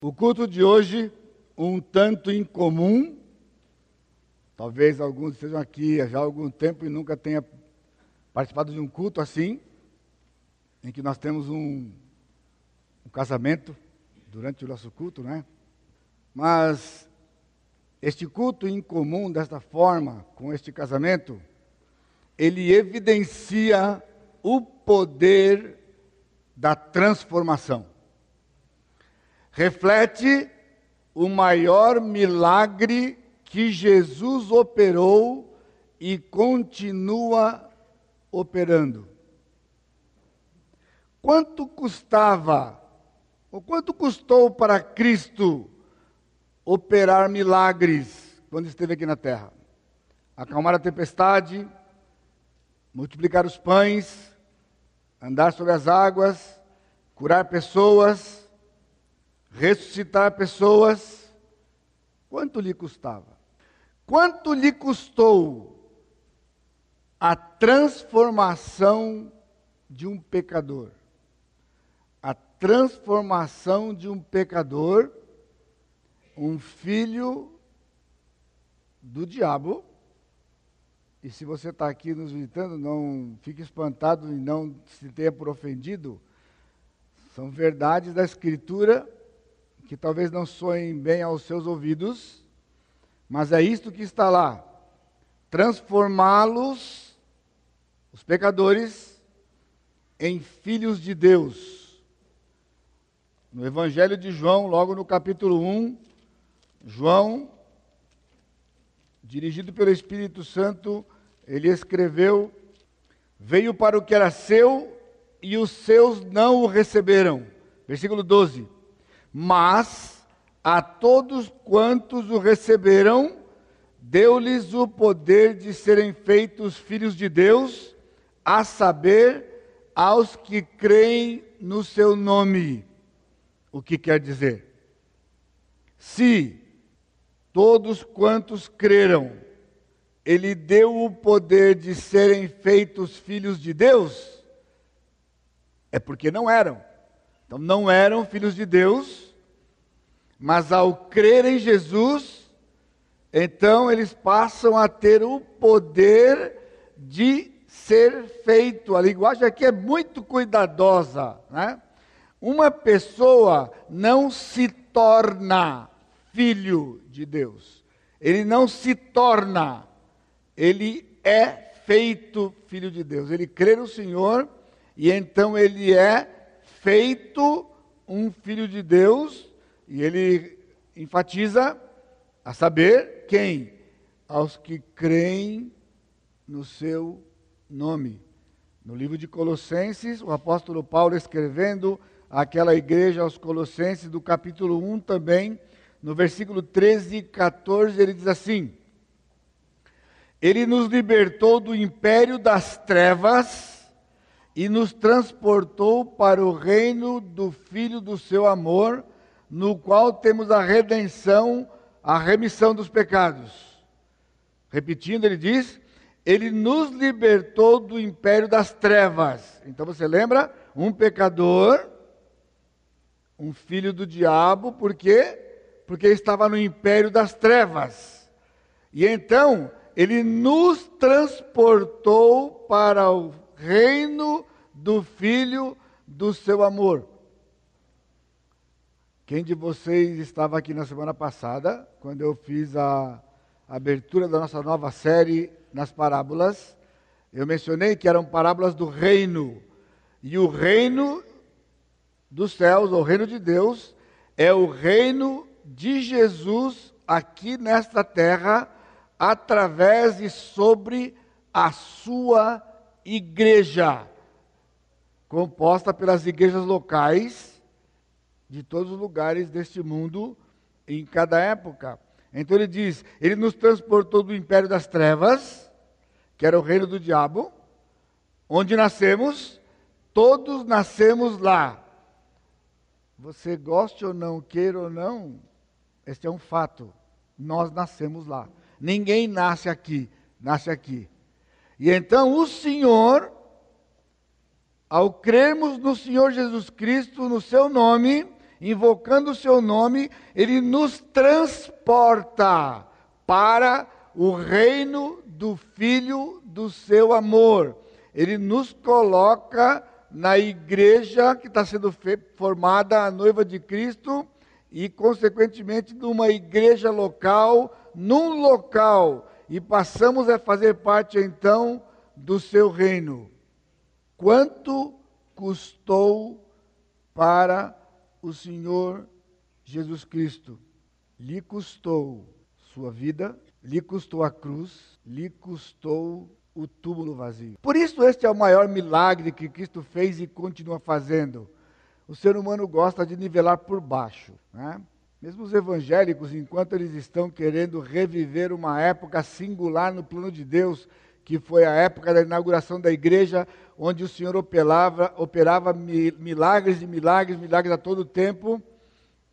O culto de hoje, um tanto incomum. Talvez alguns estejam aqui já há algum tempo e nunca tenha participado de um culto assim, em que nós temos um, um casamento durante o nosso culto, né? Mas este culto incomum desta forma, com este casamento, ele evidencia o poder da transformação reflete o maior milagre que Jesus operou e continua operando. Quanto custava, ou quanto custou para Cristo operar milagres quando esteve aqui na terra? Acalmar a tempestade, multiplicar os pães, andar sobre as águas, curar pessoas, ressuscitar pessoas, quanto lhe custava? Quanto lhe custou a transformação de um pecador? A transformação de um pecador, um filho do diabo. E se você está aqui nos visitando, não fique espantado e não se tenha por ofendido. São verdades da Escritura que talvez não soem bem aos seus ouvidos, mas é isto que está lá: transformá-los, os pecadores, em filhos de Deus. No Evangelho de João, logo no capítulo 1, João, dirigido pelo Espírito Santo, ele escreveu: Veio para o que era seu e os seus não o receberam. Versículo 12 mas a todos quantos o receberam, deu-lhes o poder de serem feitos filhos de Deus, a saber, aos que creem no seu nome. O que quer dizer? Se todos quantos creram, ele deu o poder de serem feitos filhos de Deus, é porque não eram. Então não eram filhos de Deus, mas ao crer em Jesus, então eles passam a ter o poder de ser feito. A linguagem aqui é muito cuidadosa, né? Uma pessoa não se torna filho de Deus. Ele não se torna, ele é feito filho de Deus. Ele crê no Senhor e então ele é feito um filho de Deus, e ele enfatiza a saber quem? Aos que creem no seu nome. No livro de Colossenses, o apóstolo Paulo escrevendo àquela igreja aos Colossenses, do capítulo 1 também, no versículo 13 e 14, ele diz assim: Ele nos libertou do império das trevas e nos transportou para o reino do Filho do seu amor, no qual temos a redenção, a remissão dos pecados. Repetindo, ele diz: Ele nos libertou do império das trevas. Então você lembra? Um pecador, um filho do diabo, por quê? Porque estava no império das trevas. E então, ele nos transportou para o reino do Filho do seu amor. Quem de vocês estava aqui na semana passada, quando eu fiz a abertura da nossa nova série nas parábolas? Eu mencionei que eram parábolas do reino. E o reino dos céus, ou o reino de Deus, é o reino de Jesus aqui nesta terra, através e sobre a sua igreja, composta pelas igrejas locais de todos os lugares deste mundo em cada época. Então ele diz: Ele nos transportou do império das trevas, que era o reino do diabo, onde nascemos, todos nascemos lá. Você goste ou não, queira ou não, este é um fato. Nós nascemos lá. Ninguém nasce aqui, nasce aqui. E então o Senhor, ao crermos no Senhor Jesus Cristo, no seu nome, invocando o seu nome, ele nos transporta para o reino do Filho do seu amor. Ele nos coloca na igreja que está sendo formada a noiva de Cristo e, consequentemente, numa igreja local, num local, e passamos a fazer parte então do seu reino. Quanto custou para o Senhor Jesus Cristo? Lhe custou sua vida, lhe custou a cruz, lhe custou o túmulo vazio. Por isso, este é o maior milagre que Cristo fez e continua fazendo. O ser humano gosta de nivelar por baixo. Né? Mesmo os evangélicos, enquanto eles estão querendo reviver uma época singular no plano de Deus, que foi a época da inauguração da igreja, onde o Senhor operava, operava milagres e milagres, milagres a todo tempo,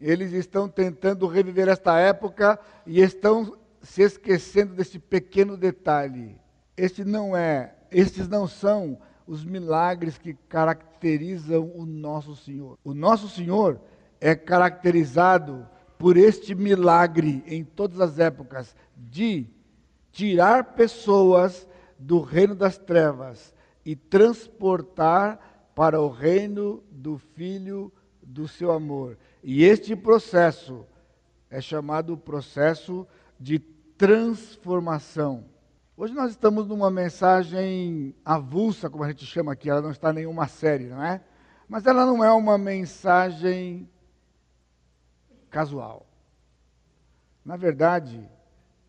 eles estão tentando reviver esta época e estão se esquecendo desse pequeno detalhe. Este não é, estes não são os milagres que caracterizam o nosso Senhor. O nosso Senhor é caracterizado por este milagre em todas as épocas de tirar pessoas do reino das trevas e transportar para o reino do Filho do seu amor. E este processo é chamado processo de transformação. Hoje nós estamos numa mensagem avulsa, como a gente chama aqui, ela não está em nenhuma série, não é? Mas ela não é uma mensagem casual. Na verdade,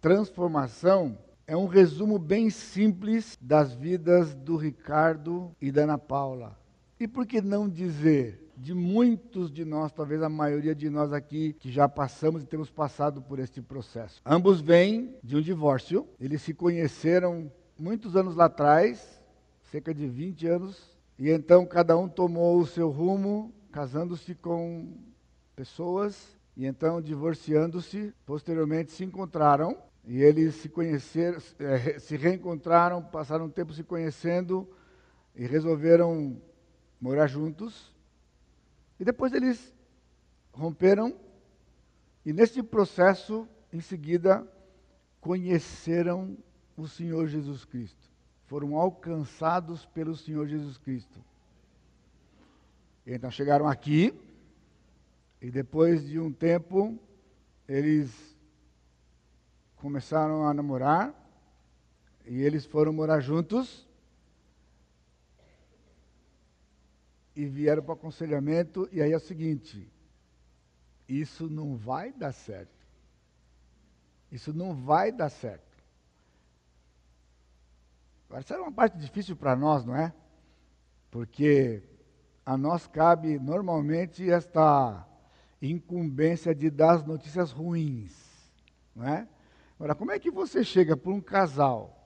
transformação é um resumo bem simples das vidas do Ricardo e da Ana Paula. E por que não dizer de muitos de nós, talvez a maioria de nós aqui, que já passamos e temos passado por este processo. Ambos vêm de um divórcio, eles se conheceram muitos anos lá atrás, cerca de 20 anos, e então cada um tomou o seu rumo, casando-se com pessoas, e então divorciando-se, posteriormente se encontraram, e eles se conheceram, eh, se reencontraram, passaram um tempo se conhecendo e resolveram morar juntos. E depois eles romperam, e nesse processo, em seguida, conheceram o Senhor Jesus Cristo. Foram alcançados pelo Senhor Jesus Cristo. Então chegaram aqui, e depois de um tempo, eles começaram a namorar, e eles foram morar juntos. e vieram para o aconselhamento, e aí é o seguinte: isso não vai dar certo. Isso não vai dar certo. Agora, isso era uma parte difícil para nós, não é? Porque a nós cabe normalmente esta incumbência de dar as notícias ruins, não é? Agora, como é que você chega para um casal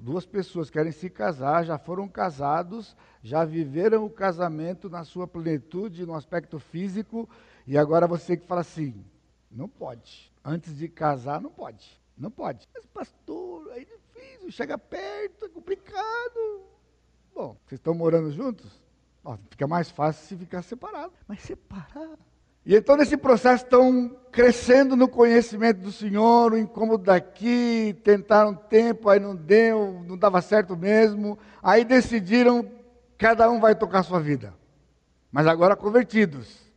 duas pessoas querem se casar, já foram casados, já viveram o casamento na sua plenitude, no aspecto físico, e agora você que fala assim: não pode. Antes de casar, não pode. Não pode. Mas, pastor, é difícil, chega perto, é complicado. Bom, vocês estão morando juntos? Ó, fica mais fácil se ficar separado. Mas separar e então, nesse processo, estão crescendo no conhecimento do Senhor, o incômodo daqui, tentaram tempo, aí não deu, não dava certo mesmo. Aí decidiram, cada um vai tocar sua vida. Mas agora convertidos.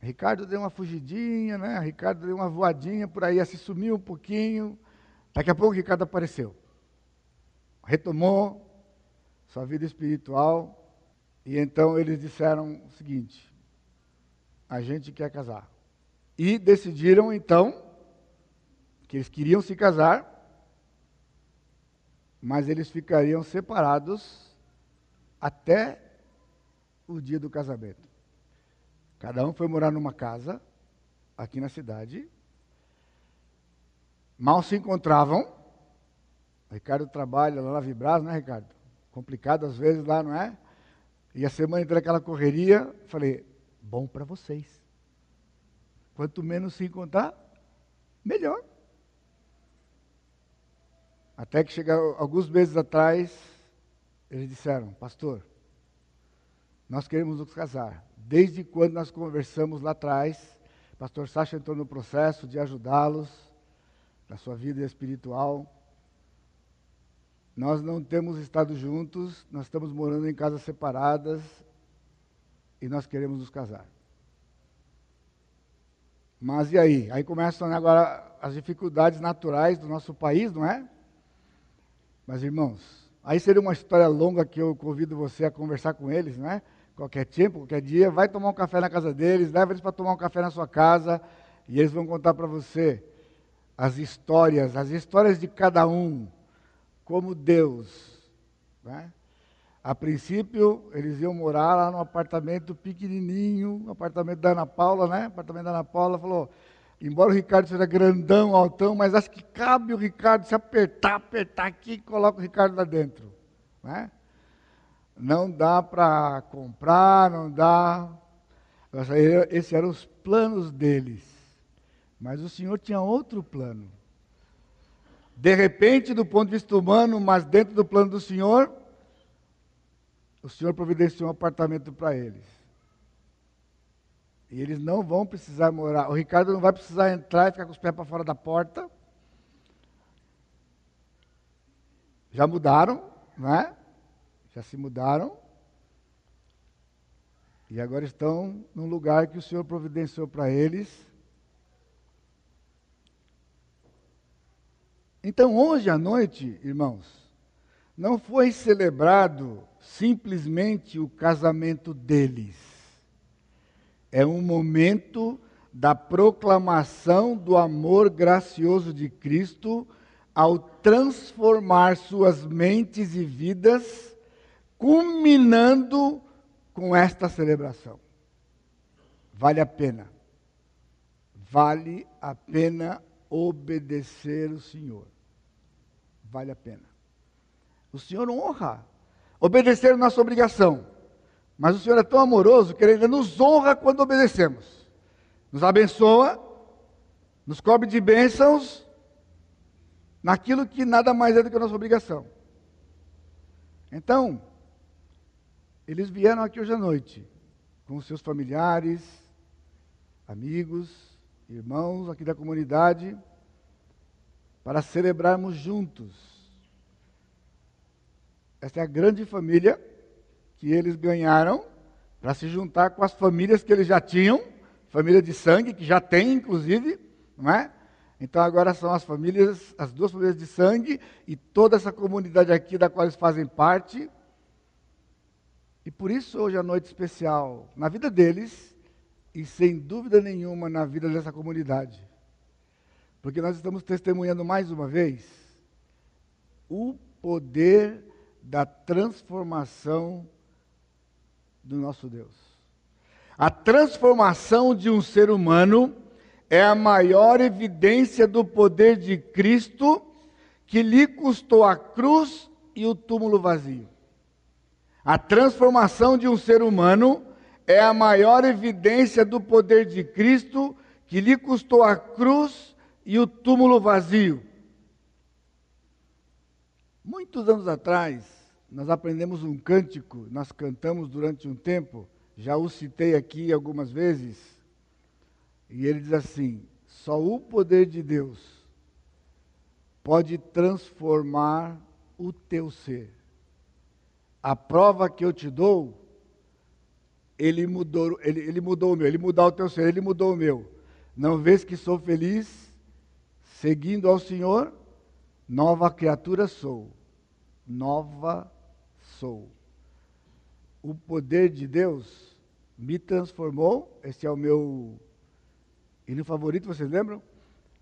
Ricardo deu uma fugidinha, né? Ricardo deu uma voadinha por aí, se sumiu um pouquinho. Daqui a pouco Ricardo apareceu. Retomou sua vida espiritual. E então eles disseram o seguinte: a gente quer casar. E decidiram então que eles queriam se casar, mas eles ficariam separados até o dia do casamento. Cada um foi morar numa casa aqui na cidade. Mal se encontravam. Ricardo trabalha lá na Vibras, né, Ricardo? Complicado às vezes lá, não é? E a semana inteira aquela correria, falei, bom para vocês. Quanto menos se encontrar, melhor. Até que chega alguns meses atrás, eles disseram, pastor, nós queremos nos casar. Desde quando nós conversamos lá atrás, pastor Sacha entrou no processo de ajudá-los na sua vida espiritual. Nós não temos estado juntos, nós estamos morando em casas separadas e nós queremos nos casar. Mas e aí? Aí começam agora as dificuldades naturais do nosso país, não é? Mas irmãos, aí seria uma história longa que eu convido você a conversar com eles, não é? Qualquer tempo, qualquer dia, vai tomar um café na casa deles, leva eles para tomar um café na sua casa e eles vão contar para você as histórias, as histórias de cada um, como Deus. Né? A princípio, eles iam morar lá num apartamento pequenininho, apartamento da Ana Paula, né? apartamento da Ana Paula falou, embora o Ricardo seja grandão, altão, mas acho que cabe o Ricardo se apertar, apertar aqui, coloca o Ricardo lá dentro. Né? Não dá para comprar, não dá. Esses eram os planos deles. Mas o Senhor tinha outro plano. De repente, do ponto de vista humano, mas dentro do plano do Senhor, o Senhor providenciou um apartamento para eles. E eles não vão precisar morar. O Ricardo não vai precisar entrar e ficar com os pés para fora da porta. Já mudaram, não é? Já se mudaram. E agora estão num lugar que o Senhor providenciou para eles. Então, hoje à noite, irmãos, não foi celebrado simplesmente o casamento deles. É um momento da proclamação do amor gracioso de Cristo ao transformar suas mentes e vidas, culminando com esta celebração. Vale a pena. Vale a pena obedecer o Senhor vale a pena. O Senhor honra. Obedecer é nossa obrigação. Mas o Senhor é tão amoroso que Ele ainda nos honra quando obedecemos. Nos abençoa, nos cobre de bênçãos naquilo que nada mais é do que a nossa obrigação. Então, eles vieram aqui hoje à noite com seus familiares, amigos, irmãos aqui da comunidade para celebrarmos juntos. Esta é a grande família que eles ganharam para se juntar com as famílias que eles já tinham, família de sangue, que já tem, inclusive, não é? Então agora são as famílias, as duas famílias de sangue e toda essa comunidade aqui da qual eles fazem parte. E por isso hoje é a noite especial na vida deles e sem dúvida nenhuma na vida dessa comunidade. Porque nós estamos testemunhando mais uma vez o poder da transformação do nosso Deus. A transformação de um ser humano é a maior evidência do poder de Cristo que lhe custou a cruz e o túmulo vazio. A transformação de um ser humano é a maior evidência do poder de Cristo que lhe custou a cruz e o túmulo vazio. Muitos anos atrás, nós aprendemos um cântico, nós cantamos durante um tempo, já o citei aqui algumas vezes, e ele diz assim: só o poder de Deus pode transformar o teu ser. A prova que eu te dou, ele mudou, ele, ele mudou o meu, ele mudou o teu ser, ele mudou o meu. Não vês que sou feliz? Seguindo ao Senhor, nova criatura sou. Nova sou. O poder de Deus me transformou. Esse é o meu hino favorito, vocês lembram?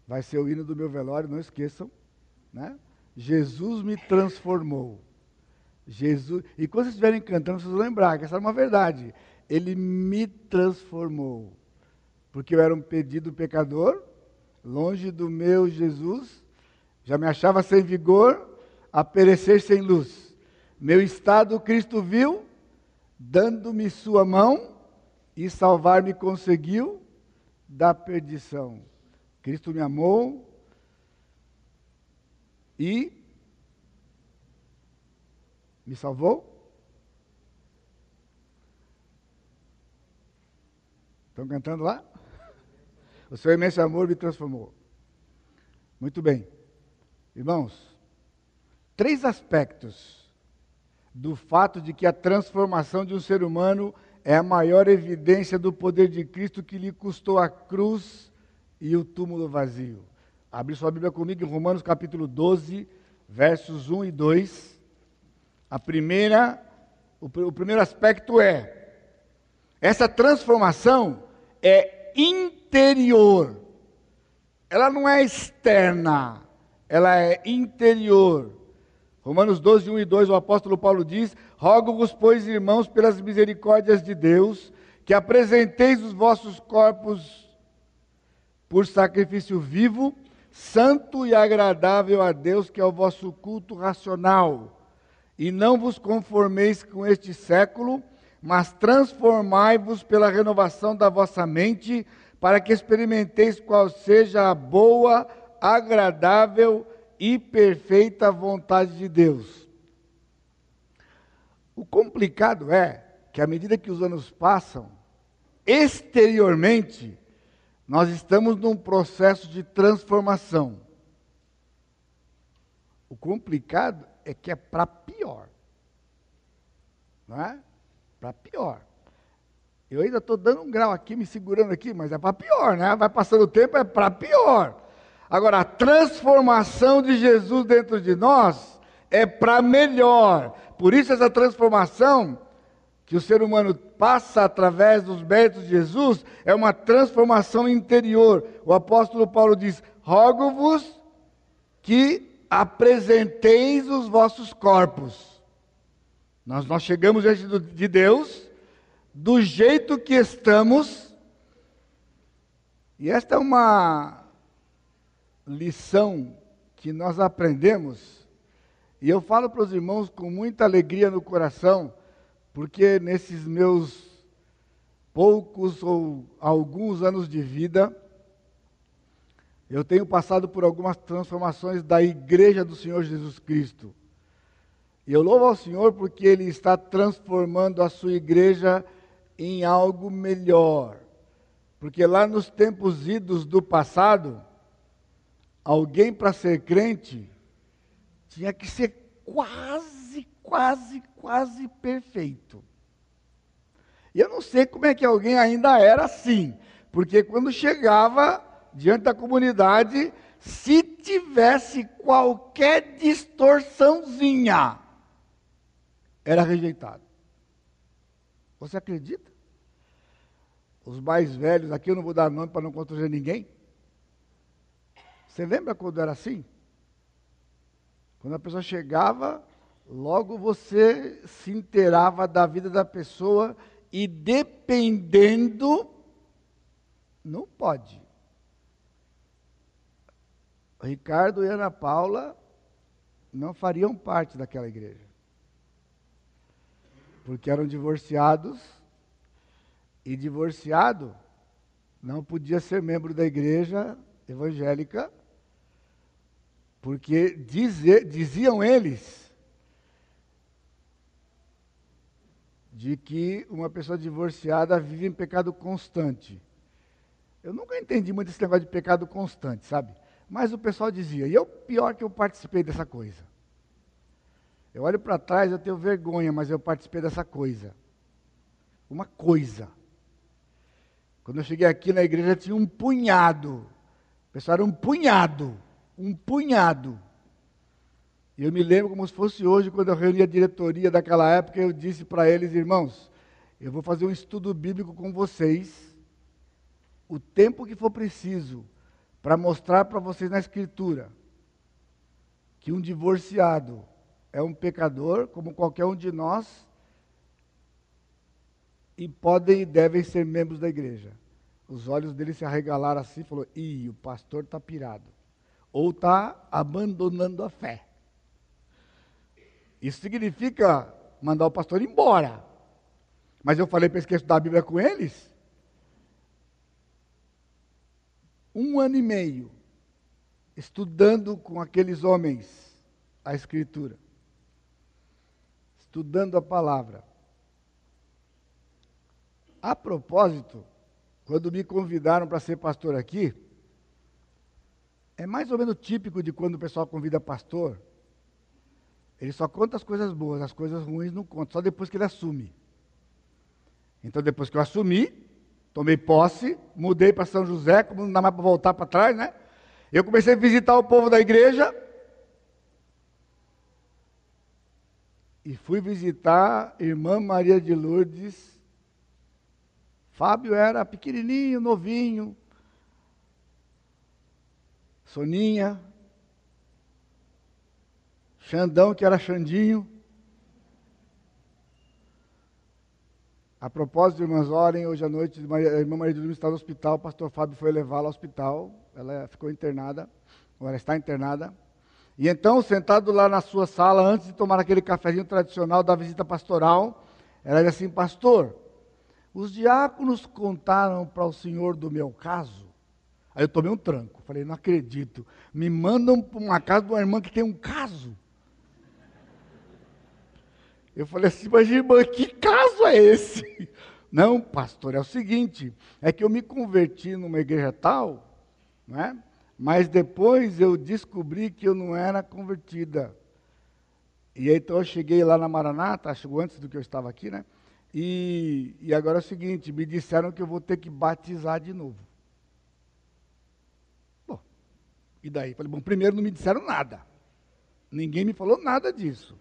Vai ser o hino do meu velório, não esqueçam. Né? Jesus me transformou. Jesus, e quando vocês estiverem cantando, vocês vão lembrar que essa é uma verdade. Ele me transformou. Porque eu era um pedido pecador, longe do meu Jesus, já me achava sem vigor, a perecer sem luz. Meu estado Cristo viu, dando-me sua mão e salvar-me conseguiu da perdição. Cristo me amou e me salvou. Estão cantando lá? O seu imenso amor me transformou. Muito bem. Irmãos, três aspectos do fato de que a transformação de um ser humano é a maior evidência do poder de Cristo que lhe custou a cruz e o túmulo vazio. Abre sua Bíblia comigo em Romanos capítulo 12, versos 1 e 2. A primeira, o, o primeiro aspecto é essa transformação é interior. Ela não é externa, ela é interior. Romanos 12, 1 e 2, o apóstolo Paulo diz: Rogo-vos, pois, irmãos, pelas misericórdias de Deus, que apresenteis os vossos corpos por sacrifício vivo, santo e agradável a Deus, que é o vosso culto racional. E não vos conformeis com este século, mas transformai-vos pela renovação da vossa mente, para que experimenteis qual seja a boa, agradável e perfeita vontade de Deus. O complicado é que, à medida que os anos passam, exteriormente, nós estamos num processo de transformação. O complicado é que é para pior. Não é? Para pior. Eu ainda estou dando um grau aqui, me segurando aqui, mas é para pior, né? Vai passando o tempo, é para pior. Agora, a transformação de Jesus dentro de nós é para melhor. Por isso, essa transformação que o ser humano passa através dos méritos de Jesus é uma transformação interior. O apóstolo Paulo diz: Rogo-vos que apresenteis os vossos corpos nós, nós chegamos diante de Deus do jeito que estamos, e esta é uma lição que nós aprendemos, e eu falo para os irmãos com muita alegria no coração, porque nesses meus poucos ou alguns anos de vida, eu tenho passado por algumas transformações da igreja do Senhor Jesus Cristo. E eu louvo ao Senhor porque Ele está transformando a sua igreja em algo melhor. Porque lá nos tempos idos do passado, alguém para ser crente tinha que ser quase, quase, quase perfeito. E eu não sei como é que alguém ainda era assim, porque quando chegava diante da comunidade, se tivesse qualquer distorçãozinha, era rejeitado. Você acredita? Os mais velhos, aqui eu não vou dar nome para não constranger ninguém. Você lembra quando era assim? Quando a pessoa chegava, logo você se inteirava da vida da pessoa e dependendo, não pode. Ricardo e Ana Paula não fariam parte daquela igreja porque eram divorciados, e divorciado não podia ser membro da igreja evangélica, porque dizer, diziam eles de que uma pessoa divorciada vive em pecado constante. Eu nunca entendi muito esse negócio de pecado constante, sabe? Mas o pessoal dizia, e eu pior que eu participei dessa coisa. Eu olho para trás, eu tenho vergonha, mas eu participei dessa coisa. Uma coisa. Quando eu cheguei aqui na igreja, tinha um punhado. O pessoal era um punhado. Um punhado. Eu me lembro como se fosse hoje, quando eu reuni a diretoria daquela época, eu disse para eles, irmãos, eu vou fazer um estudo bíblico com vocês, o tempo que for preciso, para mostrar para vocês na Escritura que um divorciado é um pecador, como qualquer um de nós, e podem e devem ser membros da igreja. Os olhos dele se arregalaram assim e falou: Ih, o pastor está pirado. Ou está abandonando a fé. Isso significa mandar o pastor embora. Mas eu falei para que estudar a Bíblia com eles. Um ano e meio, estudando com aqueles homens a Escritura estudando a palavra. A propósito, quando me convidaram para ser pastor aqui, é mais ou menos típico de quando o pessoal convida pastor. Ele só conta as coisas boas, as coisas ruins não conta, só depois que ele assume. Então, depois que eu assumi, tomei posse, mudei para São José, como não dá mais para voltar para trás, né? Eu comecei a visitar o povo da igreja. E fui visitar a irmã Maria de Lourdes. Fábio era pequenininho, novinho. Soninha. Xandão, que era Xandinho. A propósito, irmãs, orem, hoje à noite, a irmã Maria de Lourdes está no hospital, o pastor Fábio foi levá-la ao hospital, ela ficou internada, ela está internada. E então, sentado lá na sua sala, antes de tomar aquele cafezinho tradicional da visita pastoral, ela disse assim, pastor, os diáconos contaram para o senhor do meu caso. Aí eu tomei um tranco, falei, não acredito, me mandam para uma casa de uma irmã que tem um caso. Eu falei assim, mas irmã, que caso é esse? Não, pastor, é o seguinte, é que eu me converti numa igreja tal, né? mas depois eu descobri que eu não era convertida. E aí, então eu cheguei lá na Maranata, chegou antes do que eu estava aqui, né? E, e agora é o seguinte, me disseram que eu vou ter que batizar de novo. Bom, e daí? Falei, bom, primeiro não me disseram nada. Ninguém me falou nada disso.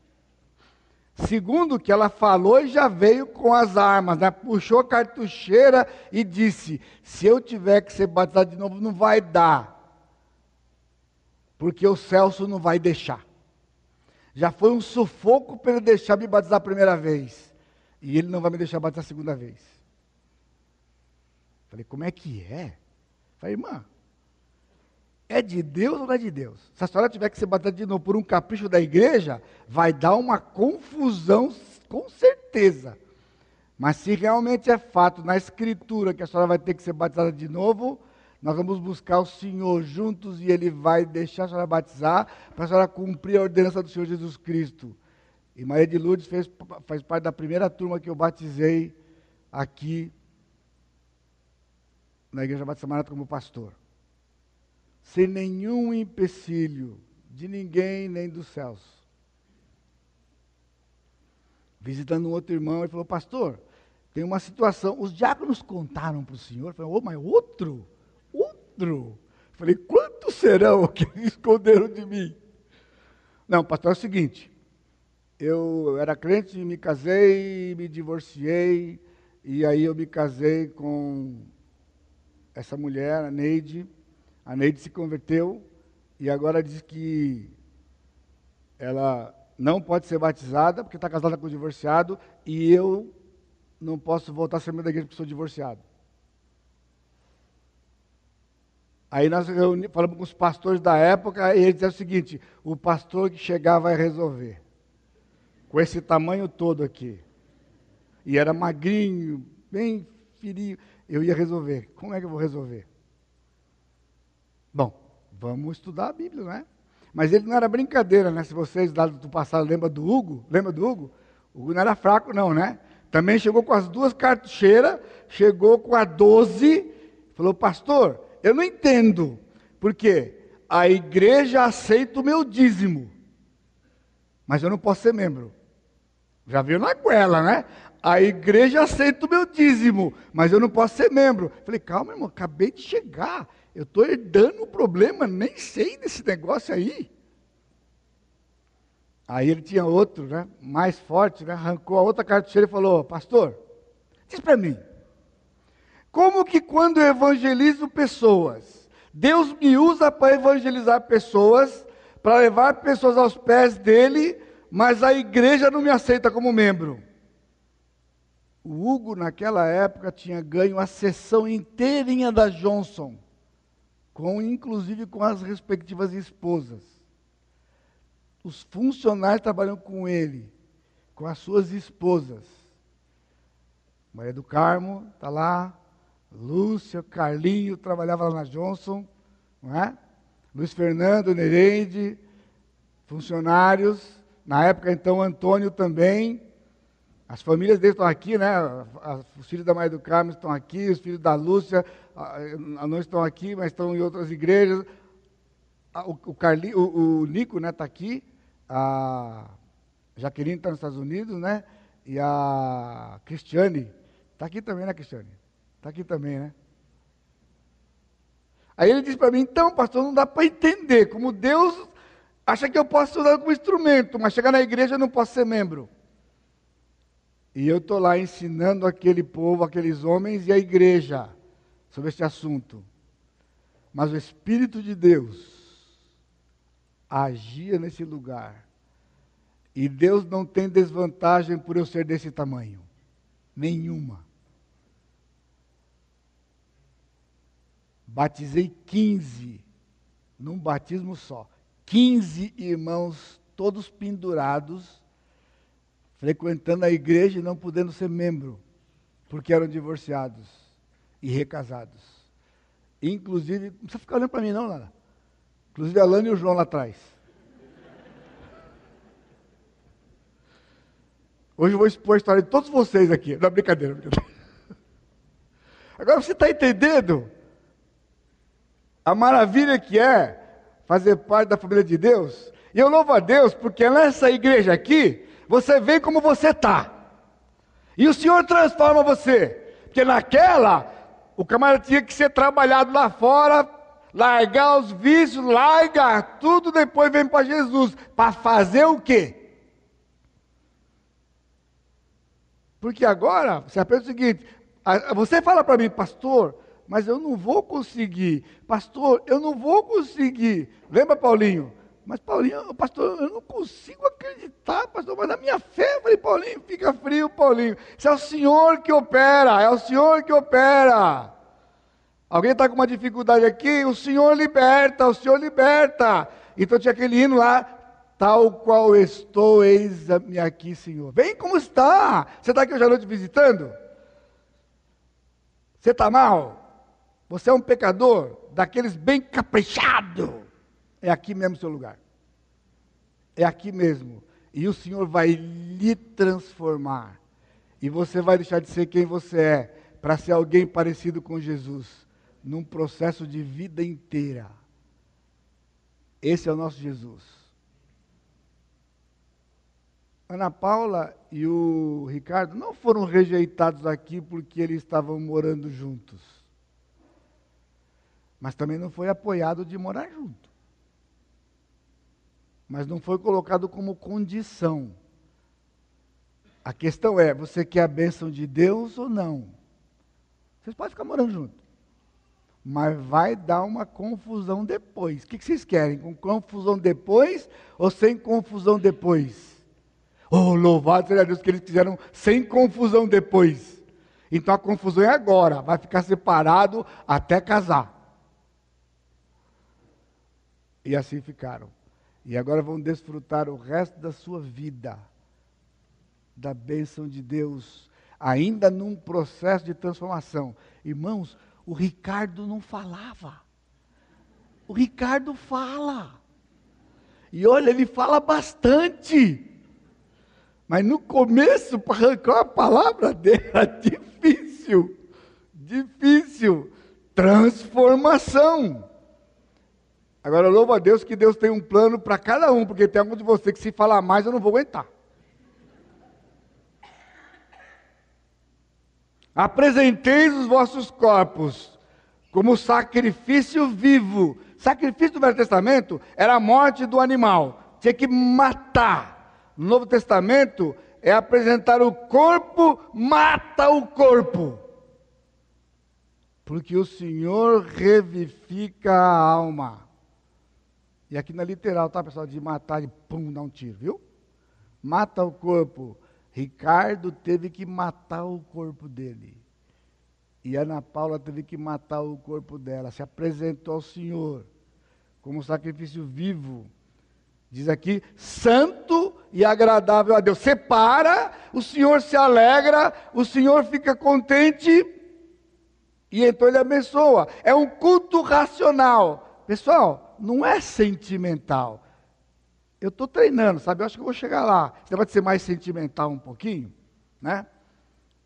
Segundo que ela falou e já veio com as armas, né? puxou a cartucheira e disse: se eu tiver que ser batizado de novo, não vai dar, porque o Celso não vai deixar. Já foi um sufoco para ele deixar me batizar a primeira vez, e ele não vai me deixar batizar a segunda vez. Falei: como é que é? Falei, irmã, é de Deus ou não é de Deus? Se a senhora tiver que ser batizada de novo por um capricho da igreja, vai dar uma confusão, com certeza. Mas se realmente é fato na Escritura que a senhora vai ter que ser batizada de novo, nós vamos buscar o Senhor juntos e Ele vai deixar a senhora batizar para a senhora cumprir a ordenança do Senhor Jesus Cristo. E Maria de Lourdes fez, faz parte da primeira turma que eu batizei aqui na Igreja Batista Marata como pastor sem nenhum empecilho de ninguém nem dos céus. Visitando um outro irmão, ele falou: Pastor, tem uma situação. Os diáconos contaram para o senhor. Falei: oh, mas outro? Outro? Falei: Quantos serão que esconderam de mim? Não, pastor, é o seguinte. Eu era crente, me casei, me divorciei, e aí eu me casei com essa mulher, a Neide. A Neide se converteu e agora diz que ela não pode ser batizada porque está casada com o divorciado e eu não posso voltar a ser membro da igreja porque sou divorciado. Aí nós reuni, falamos com os pastores da época e eles disseram o seguinte: o pastor que chegar vai resolver. Com esse tamanho todo aqui. E era magrinho, bem fininho. Eu ia resolver. Como é que eu vou resolver? Bom, vamos estudar a Bíblia, não é? Mas ele não era brincadeira, né? Se vocês lá do passado lembram do Hugo, lembra do Hugo? O Hugo não era fraco, não, né? Também chegou com as duas cartucheiras, chegou com a 12, falou, pastor, eu não entendo, porque a igreja aceita o meu dízimo, mas eu não posso ser membro. Já viu na goela, né? A igreja aceita o meu dízimo, mas eu não posso ser membro. Falei, calma, irmão, acabei de chegar. Eu estou herdando o problema, nem sei desse negócio aí. Aí ele tinha outro, né, mais forte, né, arrancou a outra cartucheira e falou: Pastor, diz para mim, como que quando eu evangelizo pessoas, Deus me usa para evangelizar pessoas, para levar pessoas aos pés dele, mas a igreja não me aceita como membro? O Hugo, naquela época, tinha ganho a sessão inteirinha da Johnson com inclusive com as respectivas esposas. Os funcionários trabalham com ele, com as suas esposas. Maria do Carmo está lá, Lúcia, Carlinho, trabalhava lá na Johnson, não é? Luiz Fernando, Nereide, funcionários, na época então Antônio também, As famílias deles estão aqui, né? Os filhos da Maria do Carmo estão aqui, os filhos da Lúcia não estão aqui, mas estão em outras igrejas. O, Carli, o, o Nico está né, tá aqui, a Jaqueline está nos Estados Unidos, né? E a Cristiane está aqui também, né, Cristiane? Está aqui também, né? Aí ele disse para mim, então, pastor, não dá para entender como Deus acha que eu posso usar como instrumento, mas chegar na igreja eu não posso ser membro. E eu estou lá ensinando aquele povo, aqueles homens e a igreja sobre este assunto. Mas o Espírito de Deus agia nesse lugar. E Deus não tem desvantagem por eu ser desse tamanho. Nenhuma. Batizei 15 num batismo só. 15 irmãos, todos pendurados frequentando a igreja e não podendo ser membro, porque eram divorciados e recasados. Inclusive, não precisa ficar olhando para mim, não, Lara. Inclusive a Lana e o João lá atrás. Hoje eu vou expor a história de todos vocês aqui. Não, brincadeira, brincadeira. Agora você está entendendo a maravilha que é fazer parte da família de Deus? E eu louvo a Deus porque nessa igreja aqui, você vem como você está. E o Senhor transforma você. Porque naquela, o camarada tinha que ser trabalhado lá fora, largar os vícios, largar tudo, depois vem para Jesus. Para fazer o quê? Porque agora, você aprende o seguinte: você fala para mim, pastor, mas eu não vou conseguir. Pastor, eu não vou conseguir. Lembra, Paulinho? Mas Paulinho, pastor, eu não consigo acreditar, pastor, mas na minha fé, eu falei, Paulinho, fica frio, Paulinho. Isso é o Senhor que opera, é o Senhor que opera. Alguém está com uma dificuldade aqui? O Senhor liberta, o Senhor liberta. Então tinha aquele hino lá, tal qual estou, eis-me aqui, Senhor. Vem como está. Você está aqui hoje à noite visitando? Você está mal? Você é um pecador, daqueles bem caprichados é aqui mesmo o seu lugar. É aqui mesmo. E o Senhor vai lhe transformar. E você vai deixar de ser quem você é para ser alguém parecido com Jesus num processo de vida inteira. Esse é o nosso Jesus. Ana Paula e o Ricardo não foram rejeitados aqui porque eles estavam morando juntos. Mas também não foi apoiado de morar junto mas não foi colocado como condição. A questão é: você quer a bênção de Deus ou não? Vocês podem ficar morando junto, mas vai dar uma confusão depois. O que vocês querem? Com confusão depois ou sem confusão depois? Oh, louvado seja Deus que eles quiseram sem confusão depois. Então a confusão é agora, vai ficar separado até casar. E assim ficaram. E agora vão desfrutar o resto da sua vida da bênção de Deus, ainda num processo de transformação. Irmãos, o Ricardo não falava. O Ricardo fala. E olha, ele fala bastante. Mas no começo, para arrancar a palavra dele, era difícil. Difícil. Transformação. Agora, louvo a Deus que Deus tem um plano para cada um, porque tem alguns de vocês que se falar mais eu não vou aguentar. Apresenteis os vossos corpos como sacrifício vivo. Sacrifício do Velho Testamento era a morte do animal, tinha que matar. No Novo Testamento é apresentar o corpo, mata o corpo. Porque o Senhor revifica a alma. E aqui na literal, tá, pessoal? De matar e pum, dar um tiro, viu? Mata o corpo. Ricardo teve que matar o corpo dele. E Ana Paula teve que matar o corpo dela. Se apresentou ao Senhor como sacrifício vivo. Diz aqui, santo e agradável a Deus. Separa, o Senhor se alegra, o Senhor fica contente e então ele abençoa. É um culto racional. Pessoal, não é sentimental. Eu estou treinando, sabe? Eu acho que eu vou chegar lá. Você vai ser mais sentimental um pouquinho. né?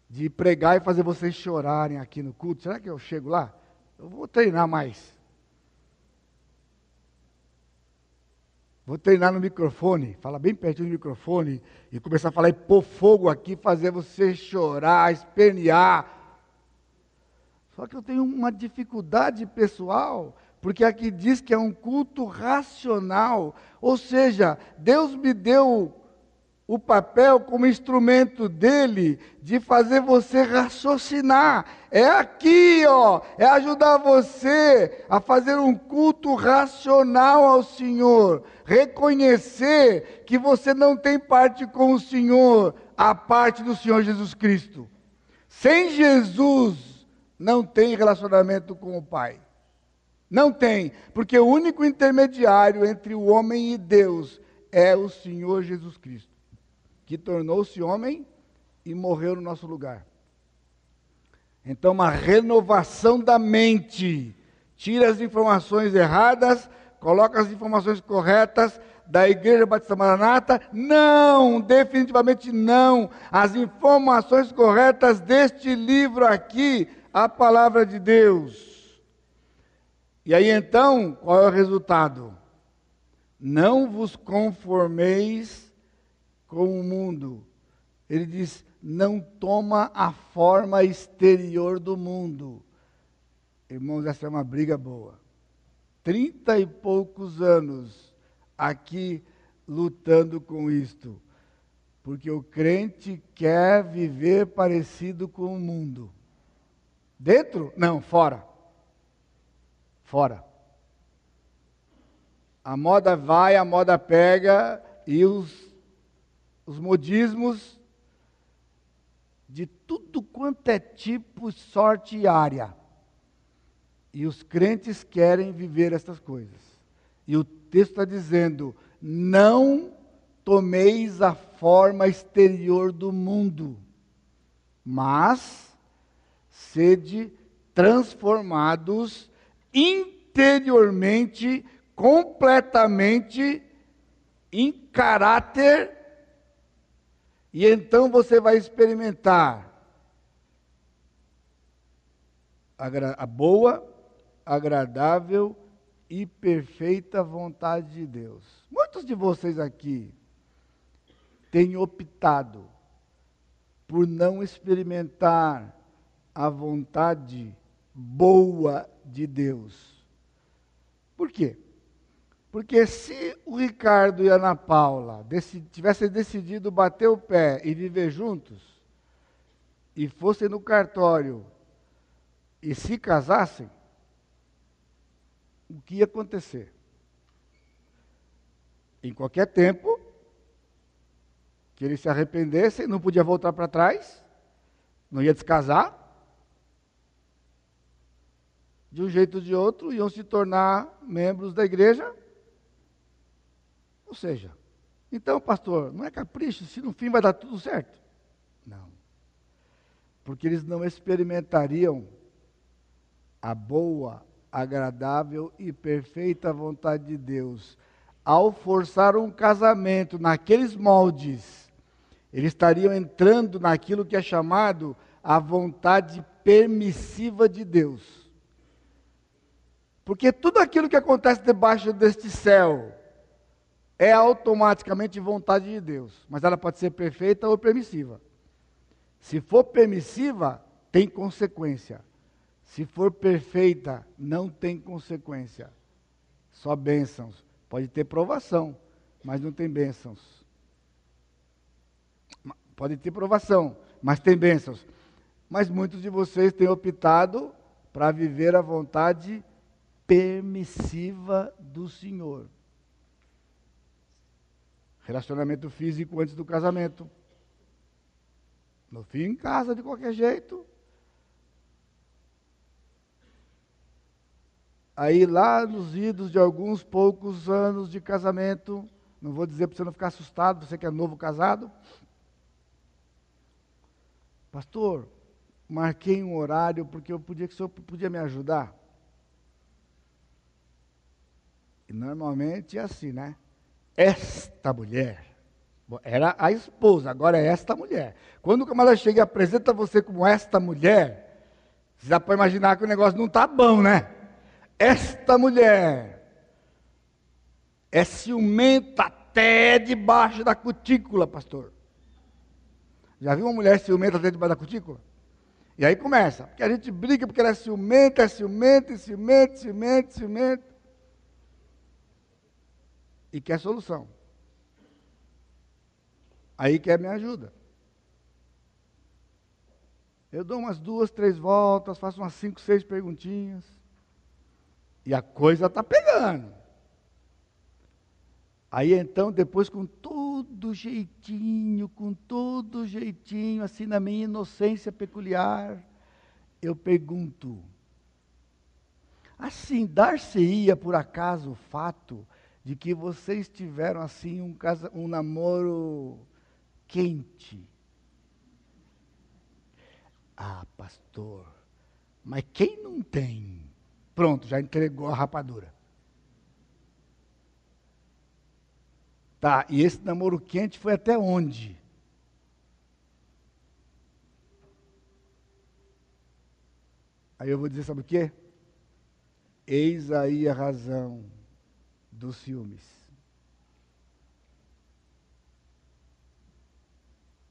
De pregar e fazer vocês chorarem aqui no culto. Será que eu chego lá? Eu vou treinar mais. Vou treinar no microfone, falar bem pertinho do microfone e começar a falar e pôr fogo aqui, fazer você chorar, espernear. Só que eu tenho uma dificuldade pessoal, porque aqui diz que é um culto racional, ou seja, Deus me deu o papel como instrumento dele de fazer você raciocinar. É aqui, ó, é ajudar você a fazer um culto racional ao Senhor, reconhecer que você não tem parte com o Senhor, a parte do Senhor Jesus Cristo. Sem Jesus não tem relacionamento com o Pai. Não tem, porque o único intermediário entre o homem e Deus é o Senhor Jesus Cristo que tornou-se homem e morreu no nosso lugar. Então, uma renovação da mente. Tira as informações erradas, coloca as informações corretas da Igreja Batista Maranata? Não, definitivamente não. As informações corretas deste livro aqui, a palavra de Deus. E aí então, qual é o resultado? Não vos conformeis com o mundo. Ele diz: não toma a forma exterior do mundo. Irmãos, essa é uma briga boa. Trinta e poucos anos aqui lutando com isto. Porque o crente quer viver parecido com o mundo. Dentro? Não, fora. Fora. A moda vai, a moda pega e os os modismos de tudo quanto é tipo, sorte e área. E os crentes querem viver essas coisas. E o texto está dizendo: não tomeis a forma exterior do mundo, mas sede transformados interiormente, completamente, em caráter e então você vai experimentar a boa, agradável e perfeita vontade de Deus. Muitos de vocês aqui têm optado por não experimentar a vontade boa de Deus. Por quê? Porque se o Ricardo e a Ana Paula tivessem decidido bater o pé e viver juntos, e fossem no cartório e se casassem, o que ia acontecer? Em qualquer tempo, que eles se arrependessem, não podia voltar para trás, não ia descasar, de um jeito ou de outro, iam se tornar membros da igreja ou seja, então, pastor, não é capricho, se no fim vai dar tudo certo. Não. Porque eles não experimentariam a boa, agradável e perfeita vontade de Deus. Ao forçar um casamento naqueles moldes, eles estariam entrando naquilo que é chamado a vontade permissiva de Deus. Porque tudo aquilo que acontece debaixo deste céu, é automaticamente vontade de Deus, mas ela pode ser perfeita ou permissiva. Se for permissiva, tem consequência. Se for perfeita, não tem consequência. Só bênçãos. Pode ter provação, mas não tem bênçãos. Pode ter provação, mas tem bênçãos. Mas muitos de vocês têm optado para viver a vontade permissiva do Senhor. Relacionamento físico antes do casamento. No fim, em casa, de qualquer jeito. Aí, lá nos idos de alguns poucos anos de casamento, não vou dizer para você não ficar assustado, você que é novo casado. Pastor, marquei um horário porque eu podia que o senhor podia me ajudar. E normalmente é assim, né? esta mulher Era a esposa, agora é esta mulher. Quando o camarada chega e apresenta você como esta mulher, você já pode imaginar que o negócio não está bom, né? Esta mulher é ciumenta até debaixo da cutícula, pastor. Já viu uma mulher ciumenta até debaixo da cutícula? E aí começa, porque a gente briga porque ela é ciumenta, é ciumenta, é ciumenta, ciumenta, ciumenta. E quer solução. Aí quer me ajuda. Eu dou umas duas, três voltas, faço umas cinco, seis perguntinhas. E a coisa está pegando. Aí então, depois, com todo jeitinho, com todo jeitinho, assim na minha inocência peculiar, eu pergunto: assim, dar-se-ia por acaso o fato de que vocês tiveram assim um, casa, um namoro quente? Ah, pastor, mas quem não tem? Pronto, já entregou a rapadura. Tá, e esse namoro quente foi até onde? Aí eu vou dizer, sabe o quê? Eis aí a razão dos ciúmes.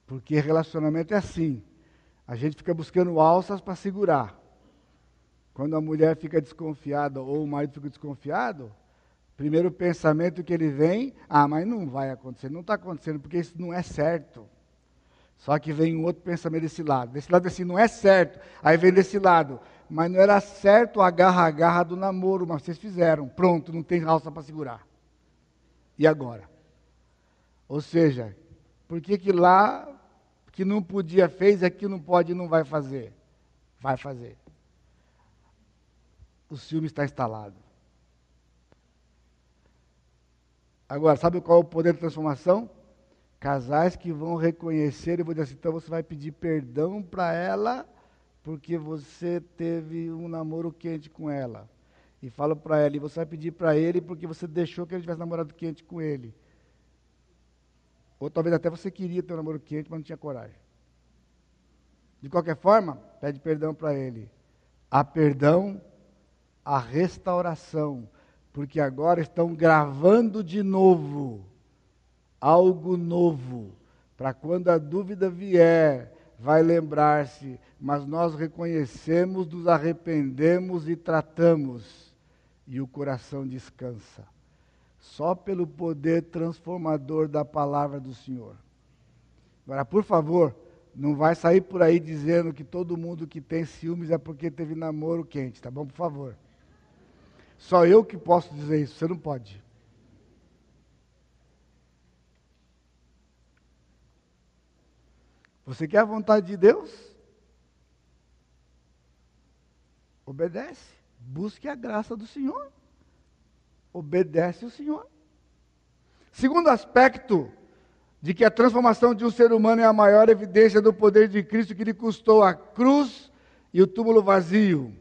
Porque relacionamento é assim. A gente fica buscando alças para segurar. Quando a mulher fica desconfiada ou o marido fica desconfiado, Primeiro pensamento que ele vem, ah, mas não vai acontecer, não está acontecendo, porque isso não é certo. Só que vem um outro pensamento desse lado. Desse lado assim, não é certo. Aí vem desse lado, mas não era certo a garra-garra do namoro, mas vocês fizeram. Pronto, não tem alça para segurar. E agora? Ou seja, por que que lá que não podia fez, aqui não pode e não vai fazer? Vai fazer. O ciúme está instalado. Agora, sabe qual é o poder da transformação? Casais que vão reconhecer e vou dizer assim, então você vai pedir perdão para ela porque você teve um namoro quente com ela. E falo para ela, e você vai pedir para ele porque você deixou que ele tivesse namorado quente com ele. Ou talvez até você queria ter um namoro quente, mas não tinha coragem. De qualquer forma, pede perdão para ele. Há perdão, a restauração porque agora estão gravando de novo algo novo, para quando a dúvida vier, vai lembrar-se, mas nós reconhecemos, nos arrependemos e tratamos, e o coração descansa. Só pelo poder transformador da palavra do Senhor. Agora, por favor, não vai sair por aí dizendo que todo mundo que tem ciúmes é porque teve namoro quente, tá bom? Por favor. Só eu que posso dizer isso, você não pode. Você quer a vontade de Deus? Obedece. Busque a graça do Senhor. Obedece o Senhor. Segundo aspecto de que a transformação de um ser humano é a maior evidência do poder de Cristo que lhe custou a cruz e o túmulo vazio.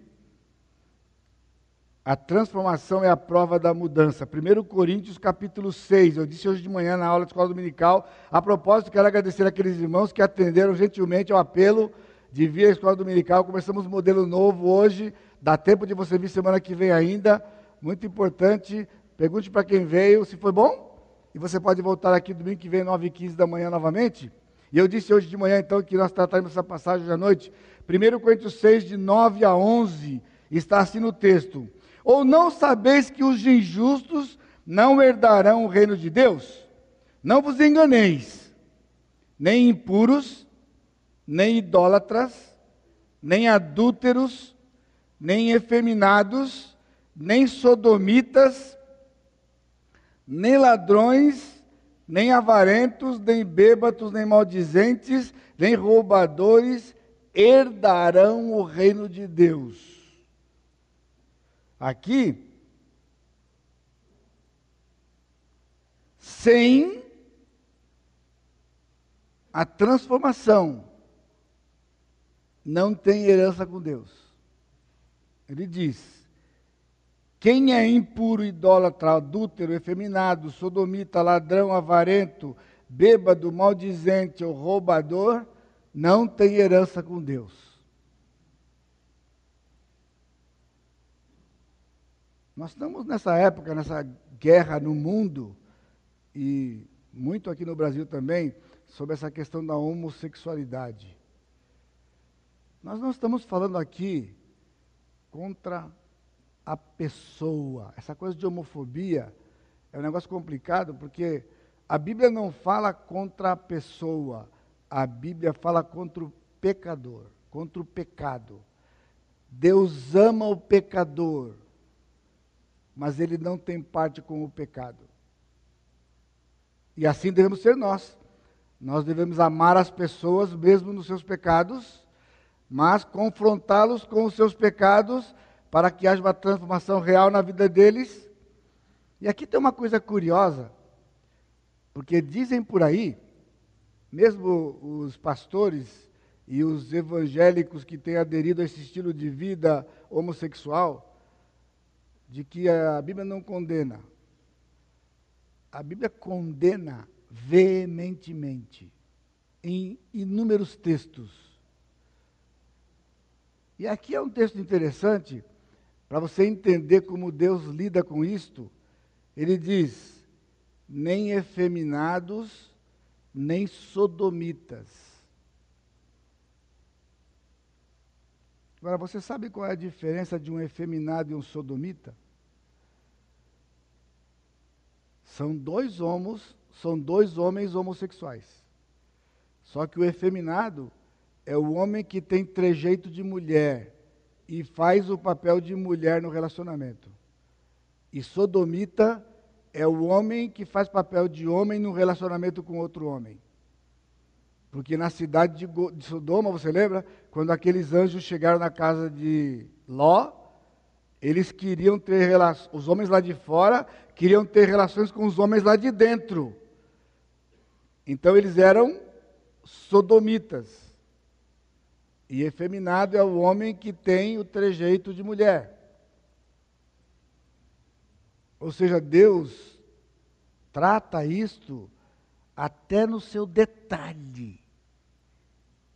A transformação é a prova da mudança. 1 Coríntios capítulo 6, eu disse hoje de manhã na aula de escola dominical. A propósito, quero agradecer aqueles irmãos que atenderam gentilmente ao apelo de vir à escola dominical. Começamos um modelo novo hoje, dá tempo de você vir semana que vem ainda. Muito importante. Pergunte para quem veio se foi bom. E você pode voltar aqui domingo que vem, 9 e 15 da manhã novamente. E eu disse hoje de manhã, então, que nós trataremos essa passagem hoje à noite. 1 Coríntios 6, de 9 a 11, está assim no texto. Ou não sabeis que os injustos não herdarão o reino de Deus? Não vos enganeis, nem impuros, nem idólatras, nem adúlteros, nem efeminados, nem sodomitas, nem ladrões, nem avarentos, nem bêbados, nem maldizentes, nem roubadores herdarão o reino de Deus. Aqui, sem a transformação, não tem herança com Deus. Ele diz: quem é impuro, idólatra, adúltero, efeminado, sodomita, ladrão, avarento, bêbado, maldizente ou roubador, não tem herança com Deus. Nós estamos nessa época, nessa guerra no mundo, e muito aqui no Brasil também, sobre essa questão da homossexualidade. Nós não estamos falando aqui contra a pessoa. Essa coisa de homofobia é um negócio complicado, porque a Bíblia não fala contra a pessoa, a Bíblia fala contra o pecador, contra o pecado. Deus ama o pecador, mas ele não tem parte com o pecado. E assim devemos ser nós. Nós devemos amar as pessoas mesmo nos seus pecados, mas confrontá-los com os seus pecados para que haja uma transformação real na vida deles. E aqui tem uma coisa curiosa, porque dizem por aí, mesmo os pastores e os evangélicos que têm aderido a esse estilo de vida homossexual, de que a Bíblia não condena. A Bíblia condena veementemente em inúmeros textos. E aqui é um texto interessante para você entender como Deus lida com isto. Ele diz: nem efeminados, nem sodomitas. Agora, você sabe qual é a diferença de um efeminado e um sodomita? São dois homos, são dois homens homossexuais. Só que o efeminado é o homem que tem trejeito de mulher e faz o papel de mulher no relacionamento. E sodomita é o homem que faz papel de homem no relacionamento com outro homem. Porque na cidade de, Sodoma, você lembra? Quando aqueles anjos chegaram na casa de Ló, eles queriam ter relações, os homens lá de fora queriam ter relações com os homens lá de dentro. Então eles eram sodomitas. E efeminado é o homem que tem o trejeito de mulher. Ou seja, Deus trata isto até no seu detalhe.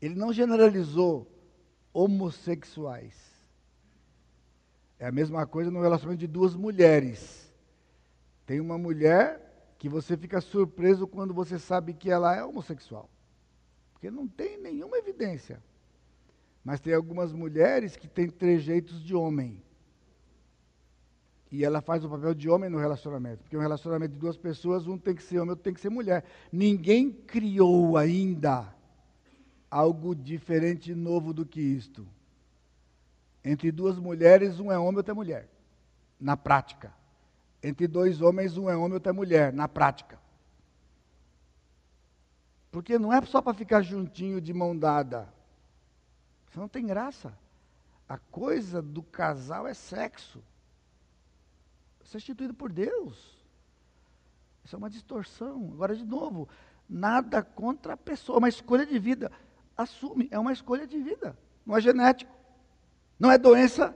Ele não generalizou homossexuais. É a mesma coisa no relacionamento de duas mulheres. Tem uma mulher que você fica surpreso quando você sabe que ela é homossexual. Porque não tem nenhuma evidência. Mas tem algumas mulheres que têm trejeitos de homem. E ela faz o papel de homem no relacionamento. Porque um relacionamento de duas pessoas, um tem que ser homem, outro tem que ser mulher. Ninguém criou ainda algo diferente e novo do que isto. Entre duas mulheres, um é homem, outro é mulher. Na prática. Entre dois homens, um é homem, outro é mulher. Na prática. Porque não é só para ficar juntinho de mão dada. Isso não tem graça. A coisa do casal é sexo. Isso é instituído por Deus. Isso é uma distorção. Agora, de novo, nada contra a pessoa, uma escolha de vida. Assume, é uma escolha de vida, não é genético. Não é doença,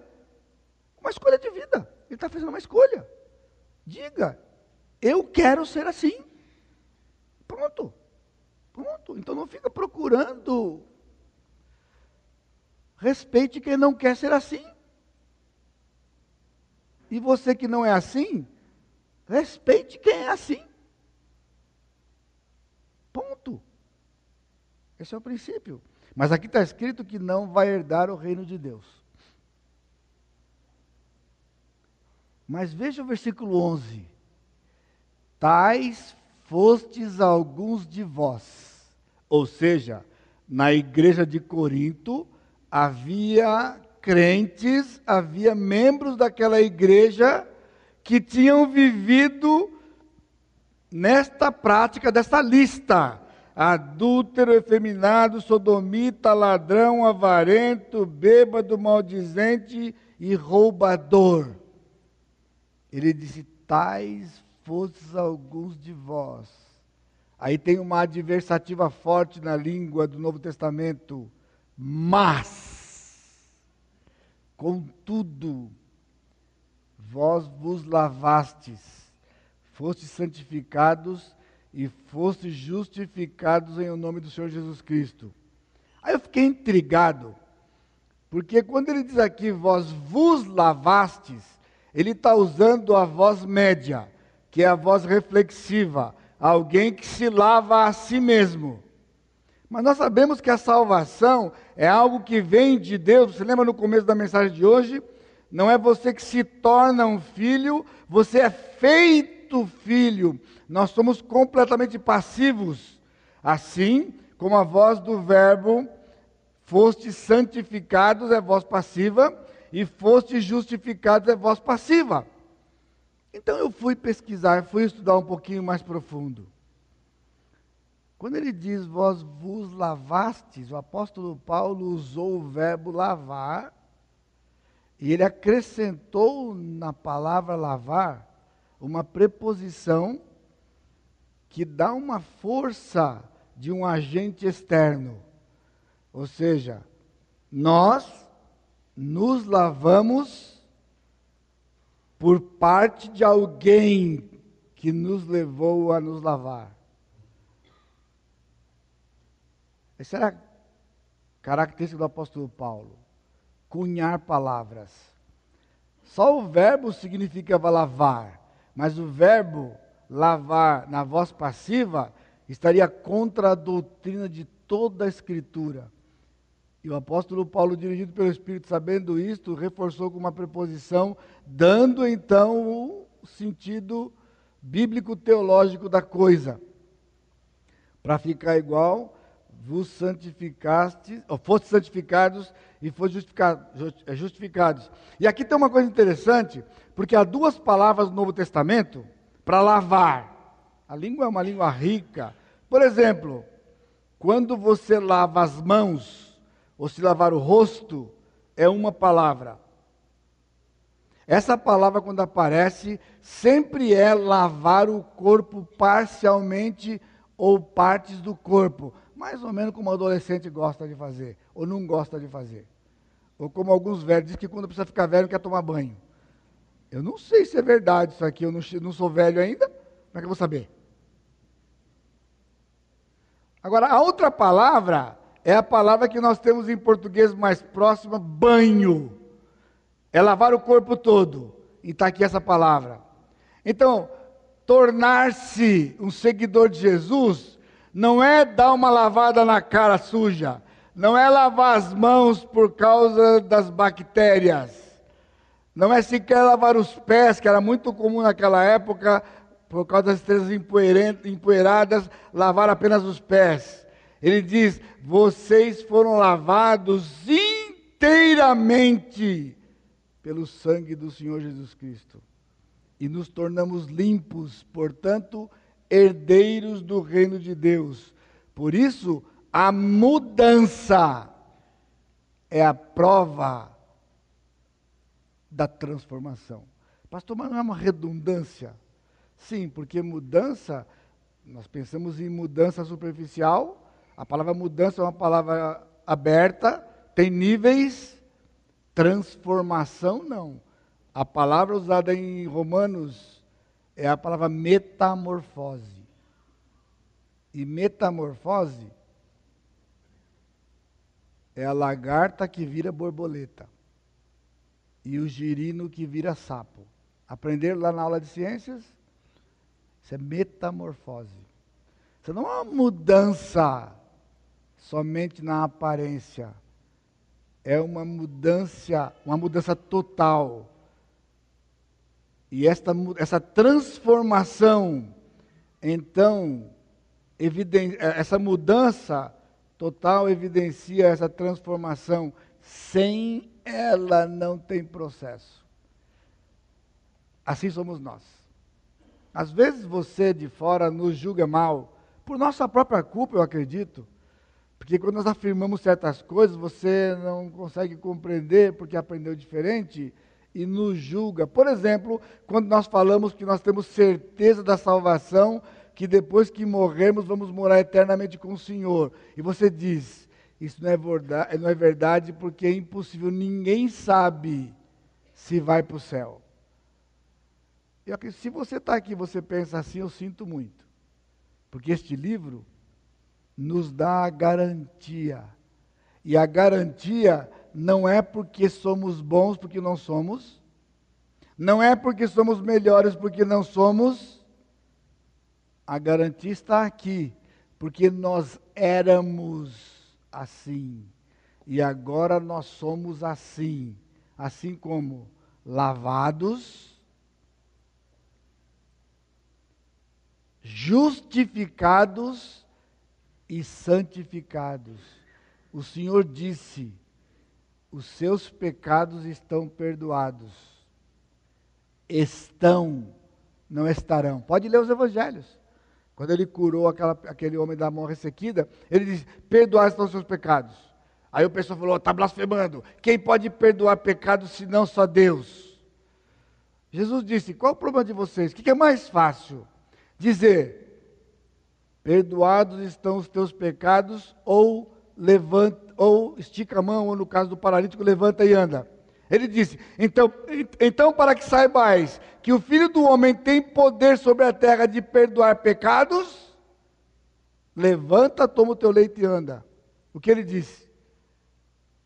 uma escolha de vida. Ele está fazendo uma escolha. Diga, eu quero ser assim. Pronto. Pronto. Então não fica procurando. Respeite quem não quer ser assim. E você que não é assim, respeite quem é assim. Ponto. Esse é o princípio. Mas aqui está escrito que não vai herdar o reino de Deus. Mas veja o versículo 11. Tais fostes alguns de vós. Ou seja, na igreja de Corinto havia crentes, havia membros daquela igreja que tinham vivido nesta prática, desta lista: adúltero, efeminado, sodomita, ladrão, avarento, bêbado, maldizente e roubador. Ele disse: Tais fostes alguns de vós. Aí tem uma adversativa forte na língua do Novo Testamento. Mas, contudo, vós vos lavastes, fostes santificados e foste justificados em o nome do Senhor Jesus Cristo. Aí eu fiquei intrigado, porque quando ele diz aqui, vós vos lavastes, ele está usando a voz média, que é a voz reflexiva, alguém que se lava a si mesmo. Mas nós sabemos que a salvação é algo que vem de Deus. Você lembra no começo da mensagem de hoje? Não é você que se torna um filho, você é feito filho. Nós somos completamente passivos. Assim como a voz do Verbo, foste santificados é voz passiva, e foste justificados é voz passiva. Então eu fui pesquisar, fui estudar um pouquinho mais profundo. Quando ele diz vós vos lavastes, o apóstolo Paulo usou o verbo lavar, e ele acrescentou na palavra lavar uma preposição que dá uma força de um agente externo. Ou seja, nós nos lavamos por parte de alguém que nos levou a nos lavar. Essa era a característica do apóstolo Paulo. Cunhar palavras. Só o verbo significava lavar, mas o verbo lavar na voz passiva estaria contra a doutrina de toda a Escritura. E o apóstolo Paulo, dirigido pelo Espírito, sabendo isto, reforçou com uma preposição, dando então o sentido bíblico-teológico da coisa. Para ficar igual, vos santificaste, ou foste santificados e foste justificado, é, justificados. E aqui tem uma coisa interessante, porque há duas palavras no Novo Testamento para lavar. A língua é uma língua rica. Por exemplo, quando você lava as mãos, ou se lavar o rosto, é uma palavra. Essa palavra, quando aparece, sempre é lavar o corpo parcialmente ou partes do corpo. Mais ou menos como o adolescente gosta de fazer, ou não gosta de fazer. Ou como alguns velhos dizem que quando precisa ficar velho quer tomar banho. Eu não sei se é verdade isso aqui, eu não, não sou velho ainda, como é que eu vou saber? Agora, a outra palavra é a palavra que nós temos em português mais próxima, banho. É lavar o corpo todo. E está aqui essa palavra. Então, tornar-se um seguidor de Jesus não é dar uma lavada na cara suja, não é lavar as mãos por causa das bactérias, não é sequer lavar os pés, que era muito comum naquela época, por causa das estrelas empoeiradas, lavar apenas os pés. Ele diz: vocês foram lavados inteiramente pelo sangue do Senhor Jesus Cristo. E nos tornamos limpos, portanto, herdeiros do reino de Deus. Por isso, a mudança é a prova da transformação. Pastor, mas não é uma redundância? Sim, porque mudança, nós pensamos em mudança superficial, a palavra mudança é uma palavra aberta, tem níveis. Transformação, não. A palavra usada em Romanos é a palavra metamorfose. E metamorfose é a lagarta que vira borboleta e o girino que vira sapo. Aprenderam lá na aula de ciências? Isso é metamorfose. Isso não é uma mudança somente na aparência. É uma mudança, uma mudança total. E esta, essa transformação, então, eviden, essa mudança total evidencia essa transformação. Sem ela não tem processo. Assim somos nós. Às vezes você de fora nos julga mal, por nossa própria culpa, eu acredito. Porque quando nós afirmamos certas coisas, você não consegue compreender porque aprendeu diferente e nos julga. Por exemplo, quando nós falamos que nós temos certeza da salvação, que depois que morrermos vamos morar eternamente com o Senhor. E você diz: Isso não é verdade, não é verdade porque é impossível, ninguém sabe se vai para o céu. E se você está aqui você pensa assim, eu sinto muito. Porque este livro nos dá a garantia. E a garantia não é porque somos bons, porque não somos. Não é porque somos melhores, porque não somos. A garantia está aqui, porque nós éramos assim. E agora nós somos assim. Assim como lavados, justificados e santificados. O Senhor disse: os seus pecados estão perdoados. Estão, não estarão. Pode ler os evangelhos. Quando ele curou aquela, aquele homem da mão ressequida, ele disse: Perdoados estão os seus pecados. Aí o pessoal falou: Está blasfemando. Quem pode perdoar pecados se não só Deus? Jesus disse: Qual o problema de vocês? O que é mais fácil? Dizer: Perdoados estão os teus pecados, ou levanta, ou estica a mão, ou no caso do paralítico, levanta e anda. Ele disse: então, então, para que saibais que o filho do homem tem poder sobre a terra de perdoar pecados, levanta, toma o teu leite e anda. O que ele disse?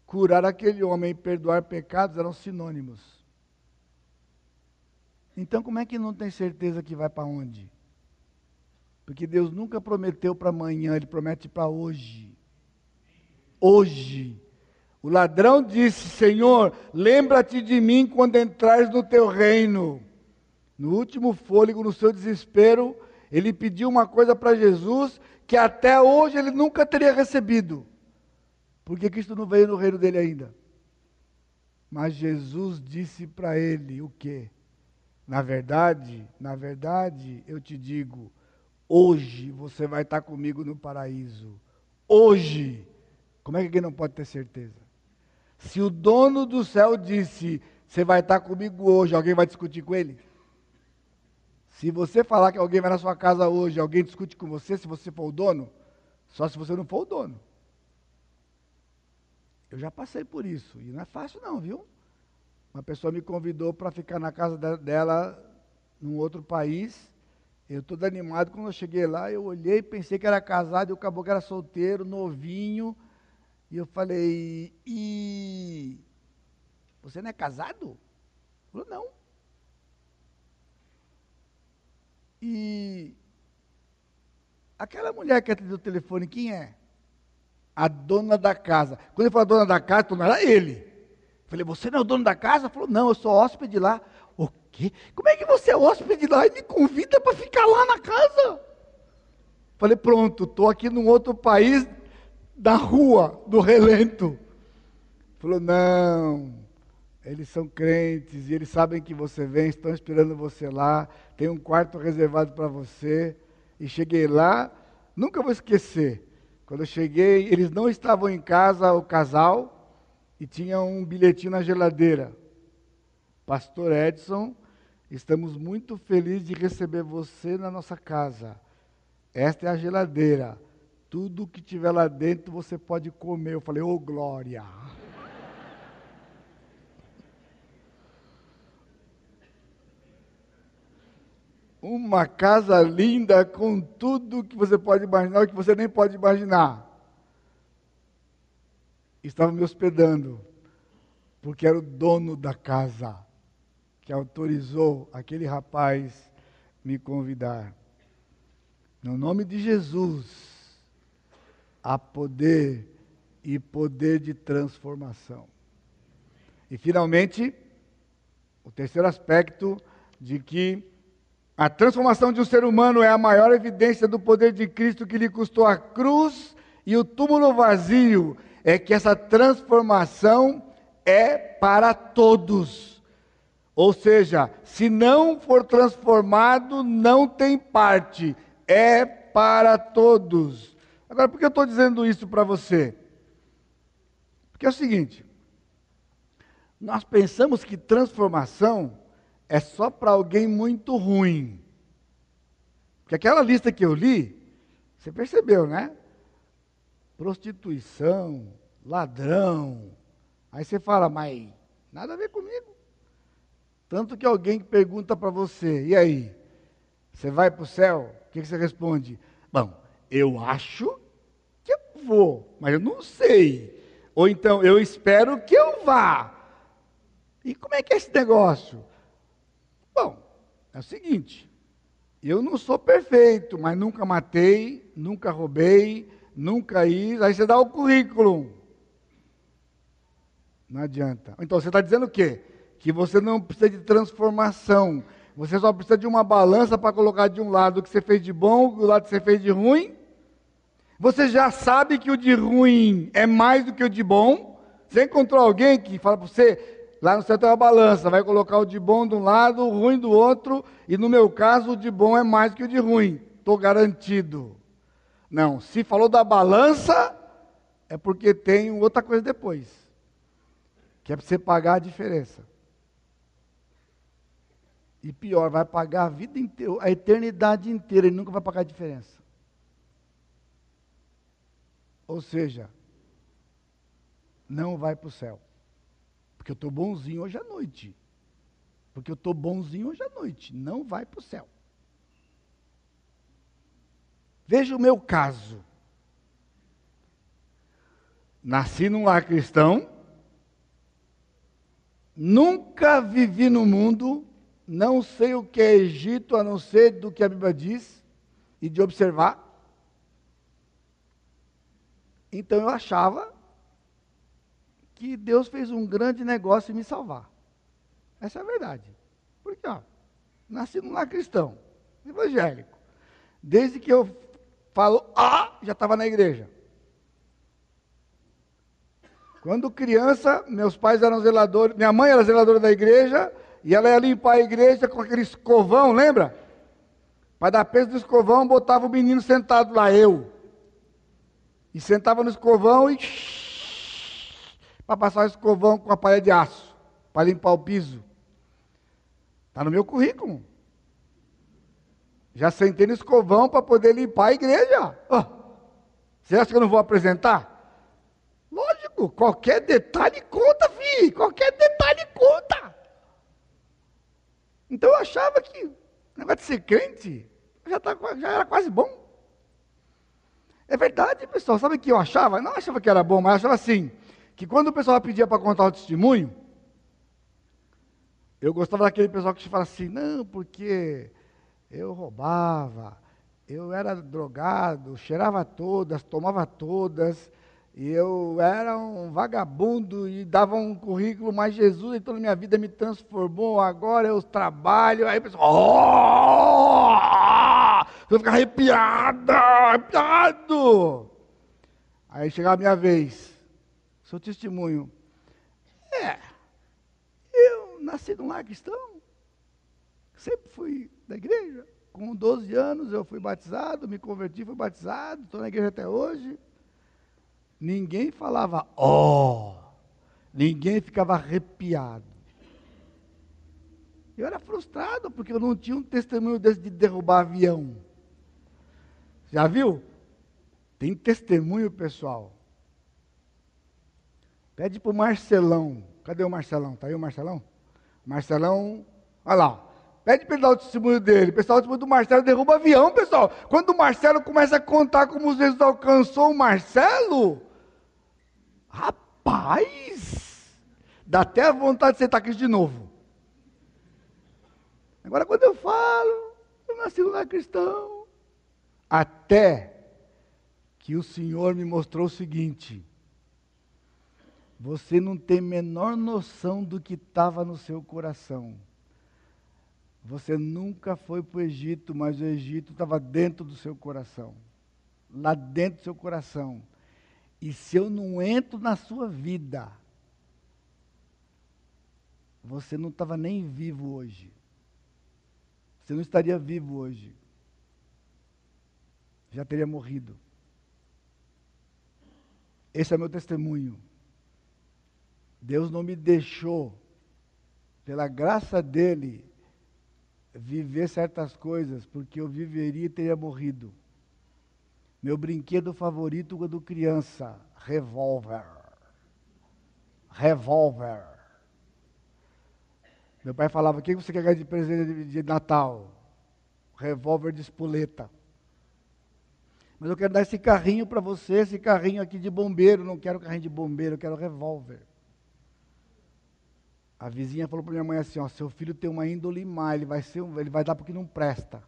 Curar aquele homem e perdoar pecados eram sinônimos. Então, como é que não tem certeza que vai para onde? Porque Deus nunca prometeu para amanhã, Ele promete para hoje. Hoje. O ladrão disse: Senhor, lembra-te de mim quando entrares no teu reino. No último fôlego, no seu desespero, ele pediu uma coisa para Jesus que até hoje ele nunca teria recebido. Porque Cristo não veio no reino dele ainda. Mas Jesus disse para ele o quê? Na verdade, na verdade, eu te digo, hoje você vai estar comigo no paraíso. Hoje. Como é que alguém não pode ter certeza? Se o dono do céu disse, você vai estar comigo hoje, alguém vai discutir com ele? Se você falar que alguém vai na sua casa hoje, alguém discute com você, se você for o dono, só se você não for o dono. Eu já passei por isso, e não é fácil não, viu? Uma pessoa me convidou para ficar na casa dela, num outro país. Eu todo animado, quando eu cheguei lá, eu olhei, pensei que era casado, e acabou que era solteiro, novinho. E eu falei, e você não é casado? Ele falou, não. E aquela mulher que atendeu o telefone, quem é? A dona da casa. Quando ele falou dona da casa, não era ele. Eu falei, você não é o dono da casa? Ele falou, não, eu sou hóspede lá. O quê? Como é que você é hóspede lá e me convida para ficar lá na casa? Falei, pronto, estou aqui num outro país, da rua, do relento. Falou: não, eles são crentes e eles sabem que você vem, estão esperando você lá, tem um quarto reservado para você. E cheguei lá, nunca vou esquecer. Quando eu cheguei, eles não estavam em casa, o casal, e tinha um bilhetinho na geladeira. Pastor Edson, estamos muito felizes de receber você na nossa casa. Esta é a geladeira. Tudo que tiver lá dentro você pode comer. Eu falei, ô oh, glória! Uma casa linda com tudo que você pode imaginar e que você nem pode imaginar. Estava me hospedando, porque era o dono da casa que autorizou aquele rapaz me convidar. No nome de Jesus, a poder e poder de transformação. E finalmente, o terceiro aspecto de que a transformação de um ser humano é a maior evidência do poder de Cristo que lhe custou a cruz e o túmulo vazio, é que essa transformação é para todos. Ou seja, se não for transformado, não tem parte, é para todos. Agora, por que eu estou dizendo isso para você? Porque é o seguinte: nós pensamos que transformação é só para alguém muito ruim. Porque aquela lista que eu li, você percebeu, né? Prostituição, ladrão. Aí você fala, mas nada a ver comigo. Tanto que alguém pergunta para você, e aí? Você vai para o céu? O que, que você responde? Bom, eu acho que eu vou, mas eu não sei. Ou então, eu espero que eu vá. E como é que é esse negócio? Bom, é o seguinte: eu não sou perfeito, mas nunca matei, nunca roubei, nunca isso. Aí você dá o currículo. Não adianta. Então você está dizendo o quê? Que você não precisa de transformação. Você só precisa de uma balança para colocar de um lado o que você fez de bom, do lado que você fez de ruim. Você já sabe que o de ruim é mais do que o de bom. Você encontrou alguém que fala para você, lá no céu tem uma balança, vai colocar o de bom de um lado, o ruim do outro, e no meu caso o de bom é mais que o de ruim. Estou garantido. Não, se falou da balança, é porque tem outra coisa depois, que é para você pagar a diferença. E pior, vai pagar a vida inteira, a eternidade inteira, e nunca vai pagar a diferença. Ou seja, não vai para o céu. Porque eu estou bonzinho hoje à noite. Porque eu estou bonzinho hoje à noite. Não vai para o céu. Veja o meu caso. Nasci num lar cristão. Nunca vivi no mundo não sei o que é Egito, a não ser do que a Bíblia diz e de observar. Então eu achava que Deus fez um grande negócio em me salvar. Essa é a verdade. Porque, ó, nasci num lar cristão, evangélico. Desde que eu falo, ah, já estava na igreja. Quando criança, meus pais eram zeladores, minha mãe era zeladora da igreja, e ela ia limpar a igreja com aquele escovão, lembra? Para dar peso do escovão, botava o menino sentado lá, eu. E sentava no escovão e. Para passar o escovão com a palha de aço, para limpar o piso. Está no meu currículo. Já sentei no escovão para poder limpar a igreja. Oh, você acha que eu não vou apresentar? Lógico, qualquer detalhe conta, filho. Qualquer detalhe conta. Então eu achava que o negócio de ser crente já, tá, já era quase bom. É verdade, pessoal. Sabe o que eu achava? Não achava que era bom, mas achava assim: que quando o pessoal pedia para contar o testemunho, eu gostava daquele pessoal que fala assim: não, porque eu roubava, eu era drogado, cheirava todas, tomava todas, e eu era um vagabundo e dava um currículo, mas Jesus então na minha vida me transformou, agora eu trabalho, aí o pessoal, oh! eu ficar arrepiada, arrepiado. Aí chegava a minha vez, seu testemunho, é, eu nasci num lar cristão, sempre fui da igreja, com 12 anos eu fui batizado, me converti, fui batizado, estou na igreja até hoje, Ninguém falava ó. Oh. Ninguém ficava arrepiado. Eu era frustrado porque eu não tinha um testemunho desse de derrubar avião. Já viu? Tem testemunho, pessoal. Pede para o Marcelão. Cadê o Marcelão? Está aí o Marcelão? Marcelão, olha lá. Pede para ele dar o testemunho dele. O testemunho do Marcelo derruba avião, pessoal. Quando o Marcelo começa a contar como Jesus alcançou o Marcelo, rapaz, dá até vontade de sentar aqui de novo. Agora, quando eu falo, eu nasci no lar cristão. Até que o Senhor me mostrou o seguinte: você não tem menor noção do que estava no seu coração. Você nunca foi para o Egito, mas o Egito estava dentro do seu coração. Lá dentro do seu coração. E se eu não entro na sua vida, você não estava nem vivo hoje. Você não estaria vivo hoje. Já teria morrido. Esse é meu testemunho. Deus não me deixou, pela graça dele, viver certas coisas, porque eu viveria e teria morrido. Meu brinquedo favorito quando criança, revólver. Revólver. Meu pai falava: o que você quer ganhar de presente de Natal? Revólver de espoleta. Mas eu quero dar esse carrinho para você, esse carrinho aqui de bombeiro. Não quero carrinho de bombeiro, eu quero revólver. A vizinha falou para minha mãe assim: ó, seu filho tem uma índole má, ele vai, ser, ele vai dar porque não presta.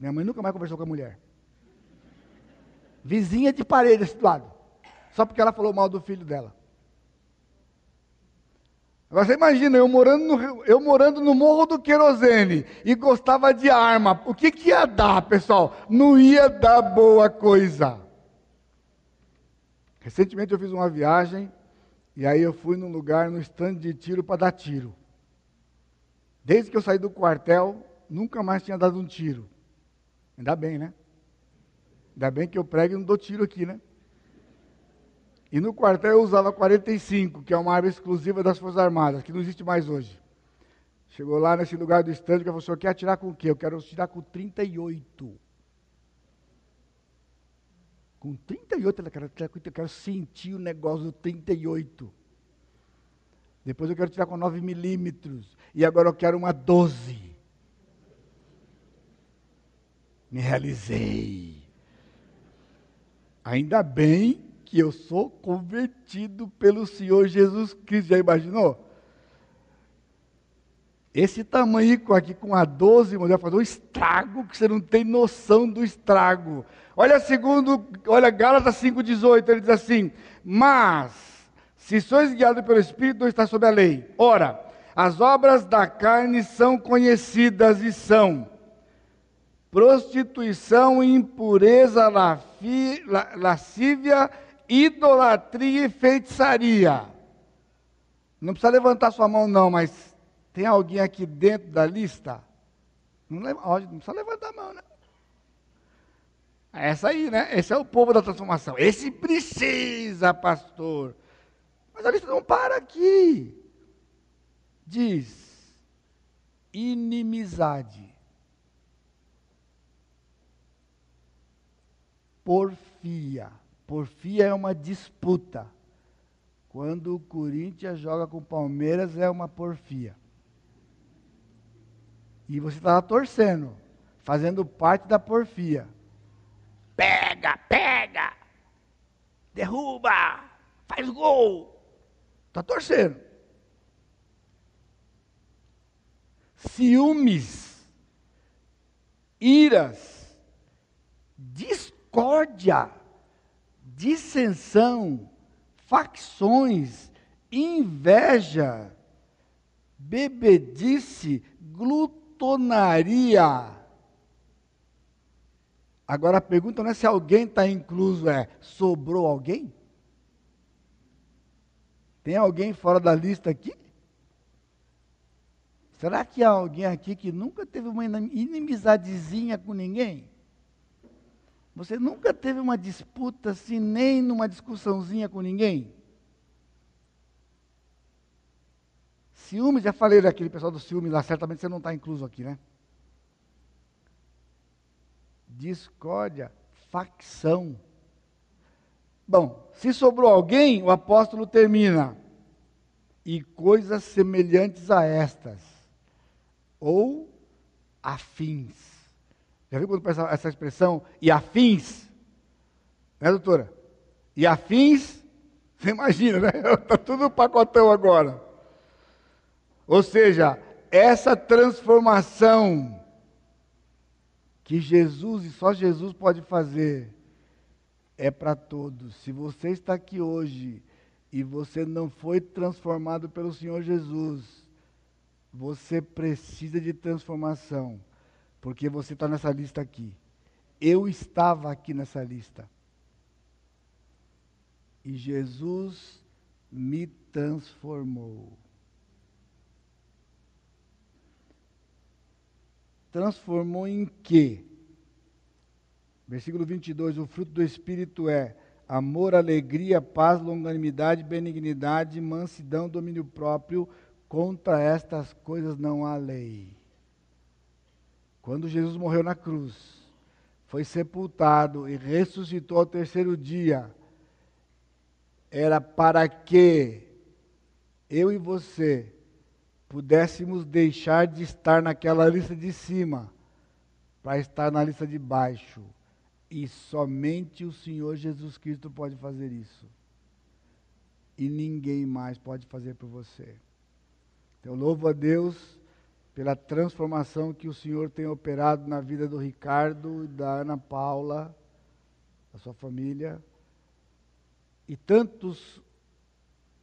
Minha mãe nunca mais conversou com a mulher. Vizinha de parede desse lado. Só porque ela falou mal do filho dela. Agora você imagina, eu morando, no, eu morando no Morro do Querosene e gostava de arma. O que, que ia dar, pessoal? Não ia dar boa coisa. Recentemente eu fiz uma viagem e aí eu fui num lugar, no stand de tiro para dar tiro. Desde que eu saí do quartel, nunca mais tinha dado um tiro. Ainda bem, né? Ainda bem que eu prego e não dou tiro aqui, né? E no quartel eu usava 45, que é uma arma exclusiva das Forças Armadas, que não existe mais hoje. Chegou lá nesse lugar do estande, que falou, o senhor quer atirar com o quê? Eu quero atirar com 38. Com 38, eu quero, eu quero sentir o negócio do 38. Depois eu quero tirar com 9 milímetros. E agora eu quero uma 12. Me realizei. Ainda bem que eu sou convertido pelo Senhor Jesus Cristo. Já imaginou? Esse tamanho aqui com a 12, mulher, fazer um estrago que você não tem noção do estrago. Olha segundo, olha Gálatas 5,18, ele diz assim: Mas, se sois guiados pelo Espírito, não está sob a lei. Ora, as obras da carne são conhecidas e são prostituição, impureza, lascívia, idolatria e feitiçaria. Não precisa levantar sua mão, não, mas tem alguém aqui dentro da lista? Não, não precisa levantar a mão, né? Essa aí, né? Esse é o povo da transformação. Esse precisa, pastor. Mas a lista não para aqui. Diz: inimizade, porfia Porfia é uma disputa. Quando o Corinthians joga com o Palmeiras, é uma porfia. E você está torcendo, fazendo parte da porfia. Pega, pega! Derruba! Faz gol! Está torcendo. Ciúmes, iras, discórdia dissensão, facções, inveja, bebedice, glutonaria. Agora a pergunta não é se alguém está incluso, é sobrou alguém? Tem alguém fora da lista aqui? Será que há alguém aqui que nunca teve uma inimizadezinha com ninguém? Você nunca teve uma disputa assim, nem numa discussãozinha com ninguém? Ciúme, já falei daquele pessoal do ciúme lá, certamente você não está incluso aqui, né? Discórdia, facção. Bom, se sobrou alguém, o apóstolo termina. E coisas semelhantes a estas, ou afins. Já viu quando essa, essa expressão? E afins? Né, doutora? E afins? Você imagina, né? Está tudo pacotão agora. Ou seja, essa transformação que Jesus e só Jesus pode fazer é para todos. Se você está aqui hoje e você não foi transformado pelo Senhor Jesus, você precisa de transformação porque você está nessa lista aqui. Eu estava aqui nessa lista. E Jesus me transformou. Transformou em quê? Versículo 22: O fruto do Espírito é amor, alegria, paz, longanimidade, benignidade, mansidão, domínio próprio. Contra estas coisas não há lei. Quando Jesus morreu na cruz, foi sepultado e ressuscitou ao terceiro dia, era para que eu e você pudéssemos deixar de estar naquela lista de cima para estar na lista de baixo. E somente o Senhor Jesus Cristo pode fazer isso. E ninguém mais pode fazer por você. Então, louvo a Deus pela transformação que o Senhor tem operado na vida do Ricardo da Ana Paula, da sua família. E tantos,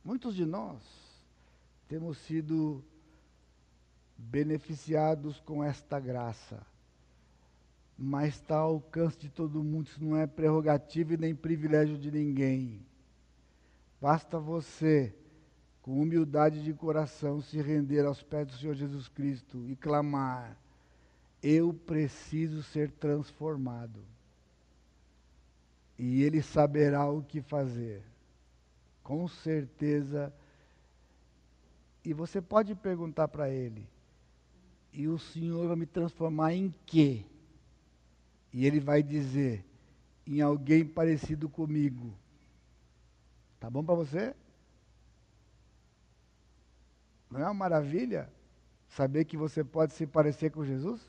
muitos de nós, temos sido beneficiados com esta graça. Mas está ao alcance de todo mundo, isso não é prerrogativa e nem privilégio de ninguém. Basta você, com humildade de coração, se render aos pés do Senhor Jesus Cristo e clamar: Eu preciso ser transformado. E Ele saberá o que fazer. Com certeza. E você pode perguntar para Ele: E o Senhor vai me transformar em quê? E Ele vai dizer: Em alguém parecido comigo. Tá bom para você? Não é uma maravilha saber que você pode se parecer com Jesus?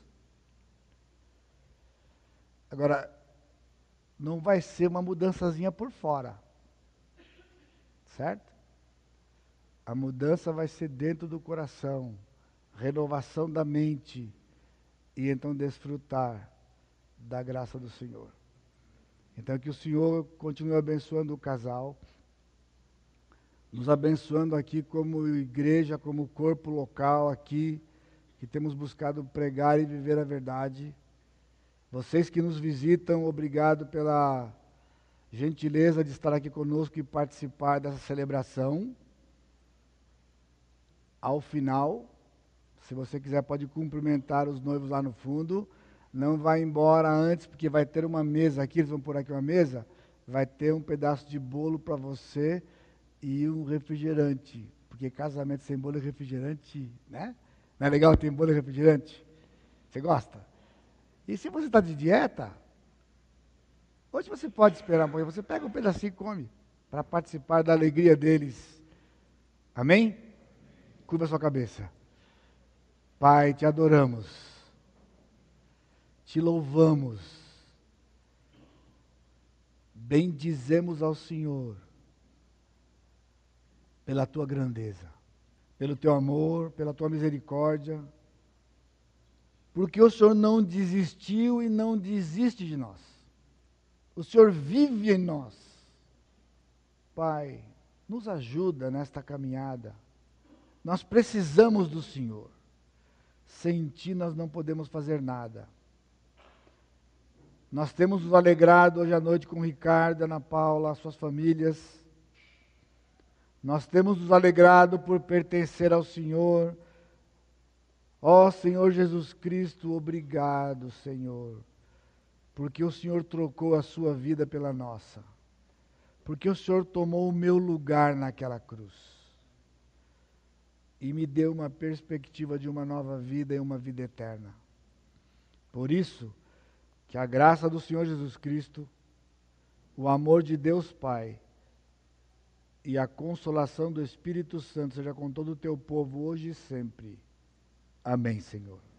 Agora, não vai ser uma mudançazinha por fora. Certo? A mudança vai ser dentro do coração, renovação da mente e então desfrutar da graça do Senhor. Então que o Senhor continue abençoando o casal nos abençoando aqui como igreja, como corpo local aqui, que temos buscado pregar e viver a verdade. Vocês que nos visitam, obrigado pela gentileza de estar aqui conosco e participar dessa celebração. Ao final, se você quiser, pode cumprimentar os noivos lá no fundo. Não vai embora antes, porque vai ter uma mesa aqui, eles vão pôr aqui uma mesa. Vai ter um pedaço de bolo para você e um refrigerante. Porque casamento sem bolo e refrigerante, né? Não é legal ter bolo e refrigerante? Você gosta? E se você está de dieta, hoje você pode esperar amanhã, você pega um pedacinho e come, para participar da alegria deles. Amém? Curva sua cabeça. Pai, te adoramos, te louvamos, bendizemos ao Senhor pela tua grandeza, pelo teu amor, pela tua misericórdia, porque o Senhor não desistiu e não desiste de nós. O Senhor vive em nós. Pai, nos ajuda nesta caminhada. Nós precisamos do Senhor. Sem Ti nós não podemos fazer nada. Nós temos nos alegrado hoje à noite com Ricardo, Ana Paula, as suas famílias nós temos nos alegrado por pertencer ao Senhor. Ó oh, Senhor Jesus Cristo, obrigado, Senhor, porque o Senhor trocou a sua vida pela nossa, porque o Senhor tomou o meu lugar naquela cruz e me deu uma perspectiva de uma nova vida e uma vida eterna. Por isso, que a graça do Senhor Jesus Cristo, o amor de Deus Pai, e a consolação do Espírito Santo seja com todo o teu povo hoje e sempre. Amém, Senhor.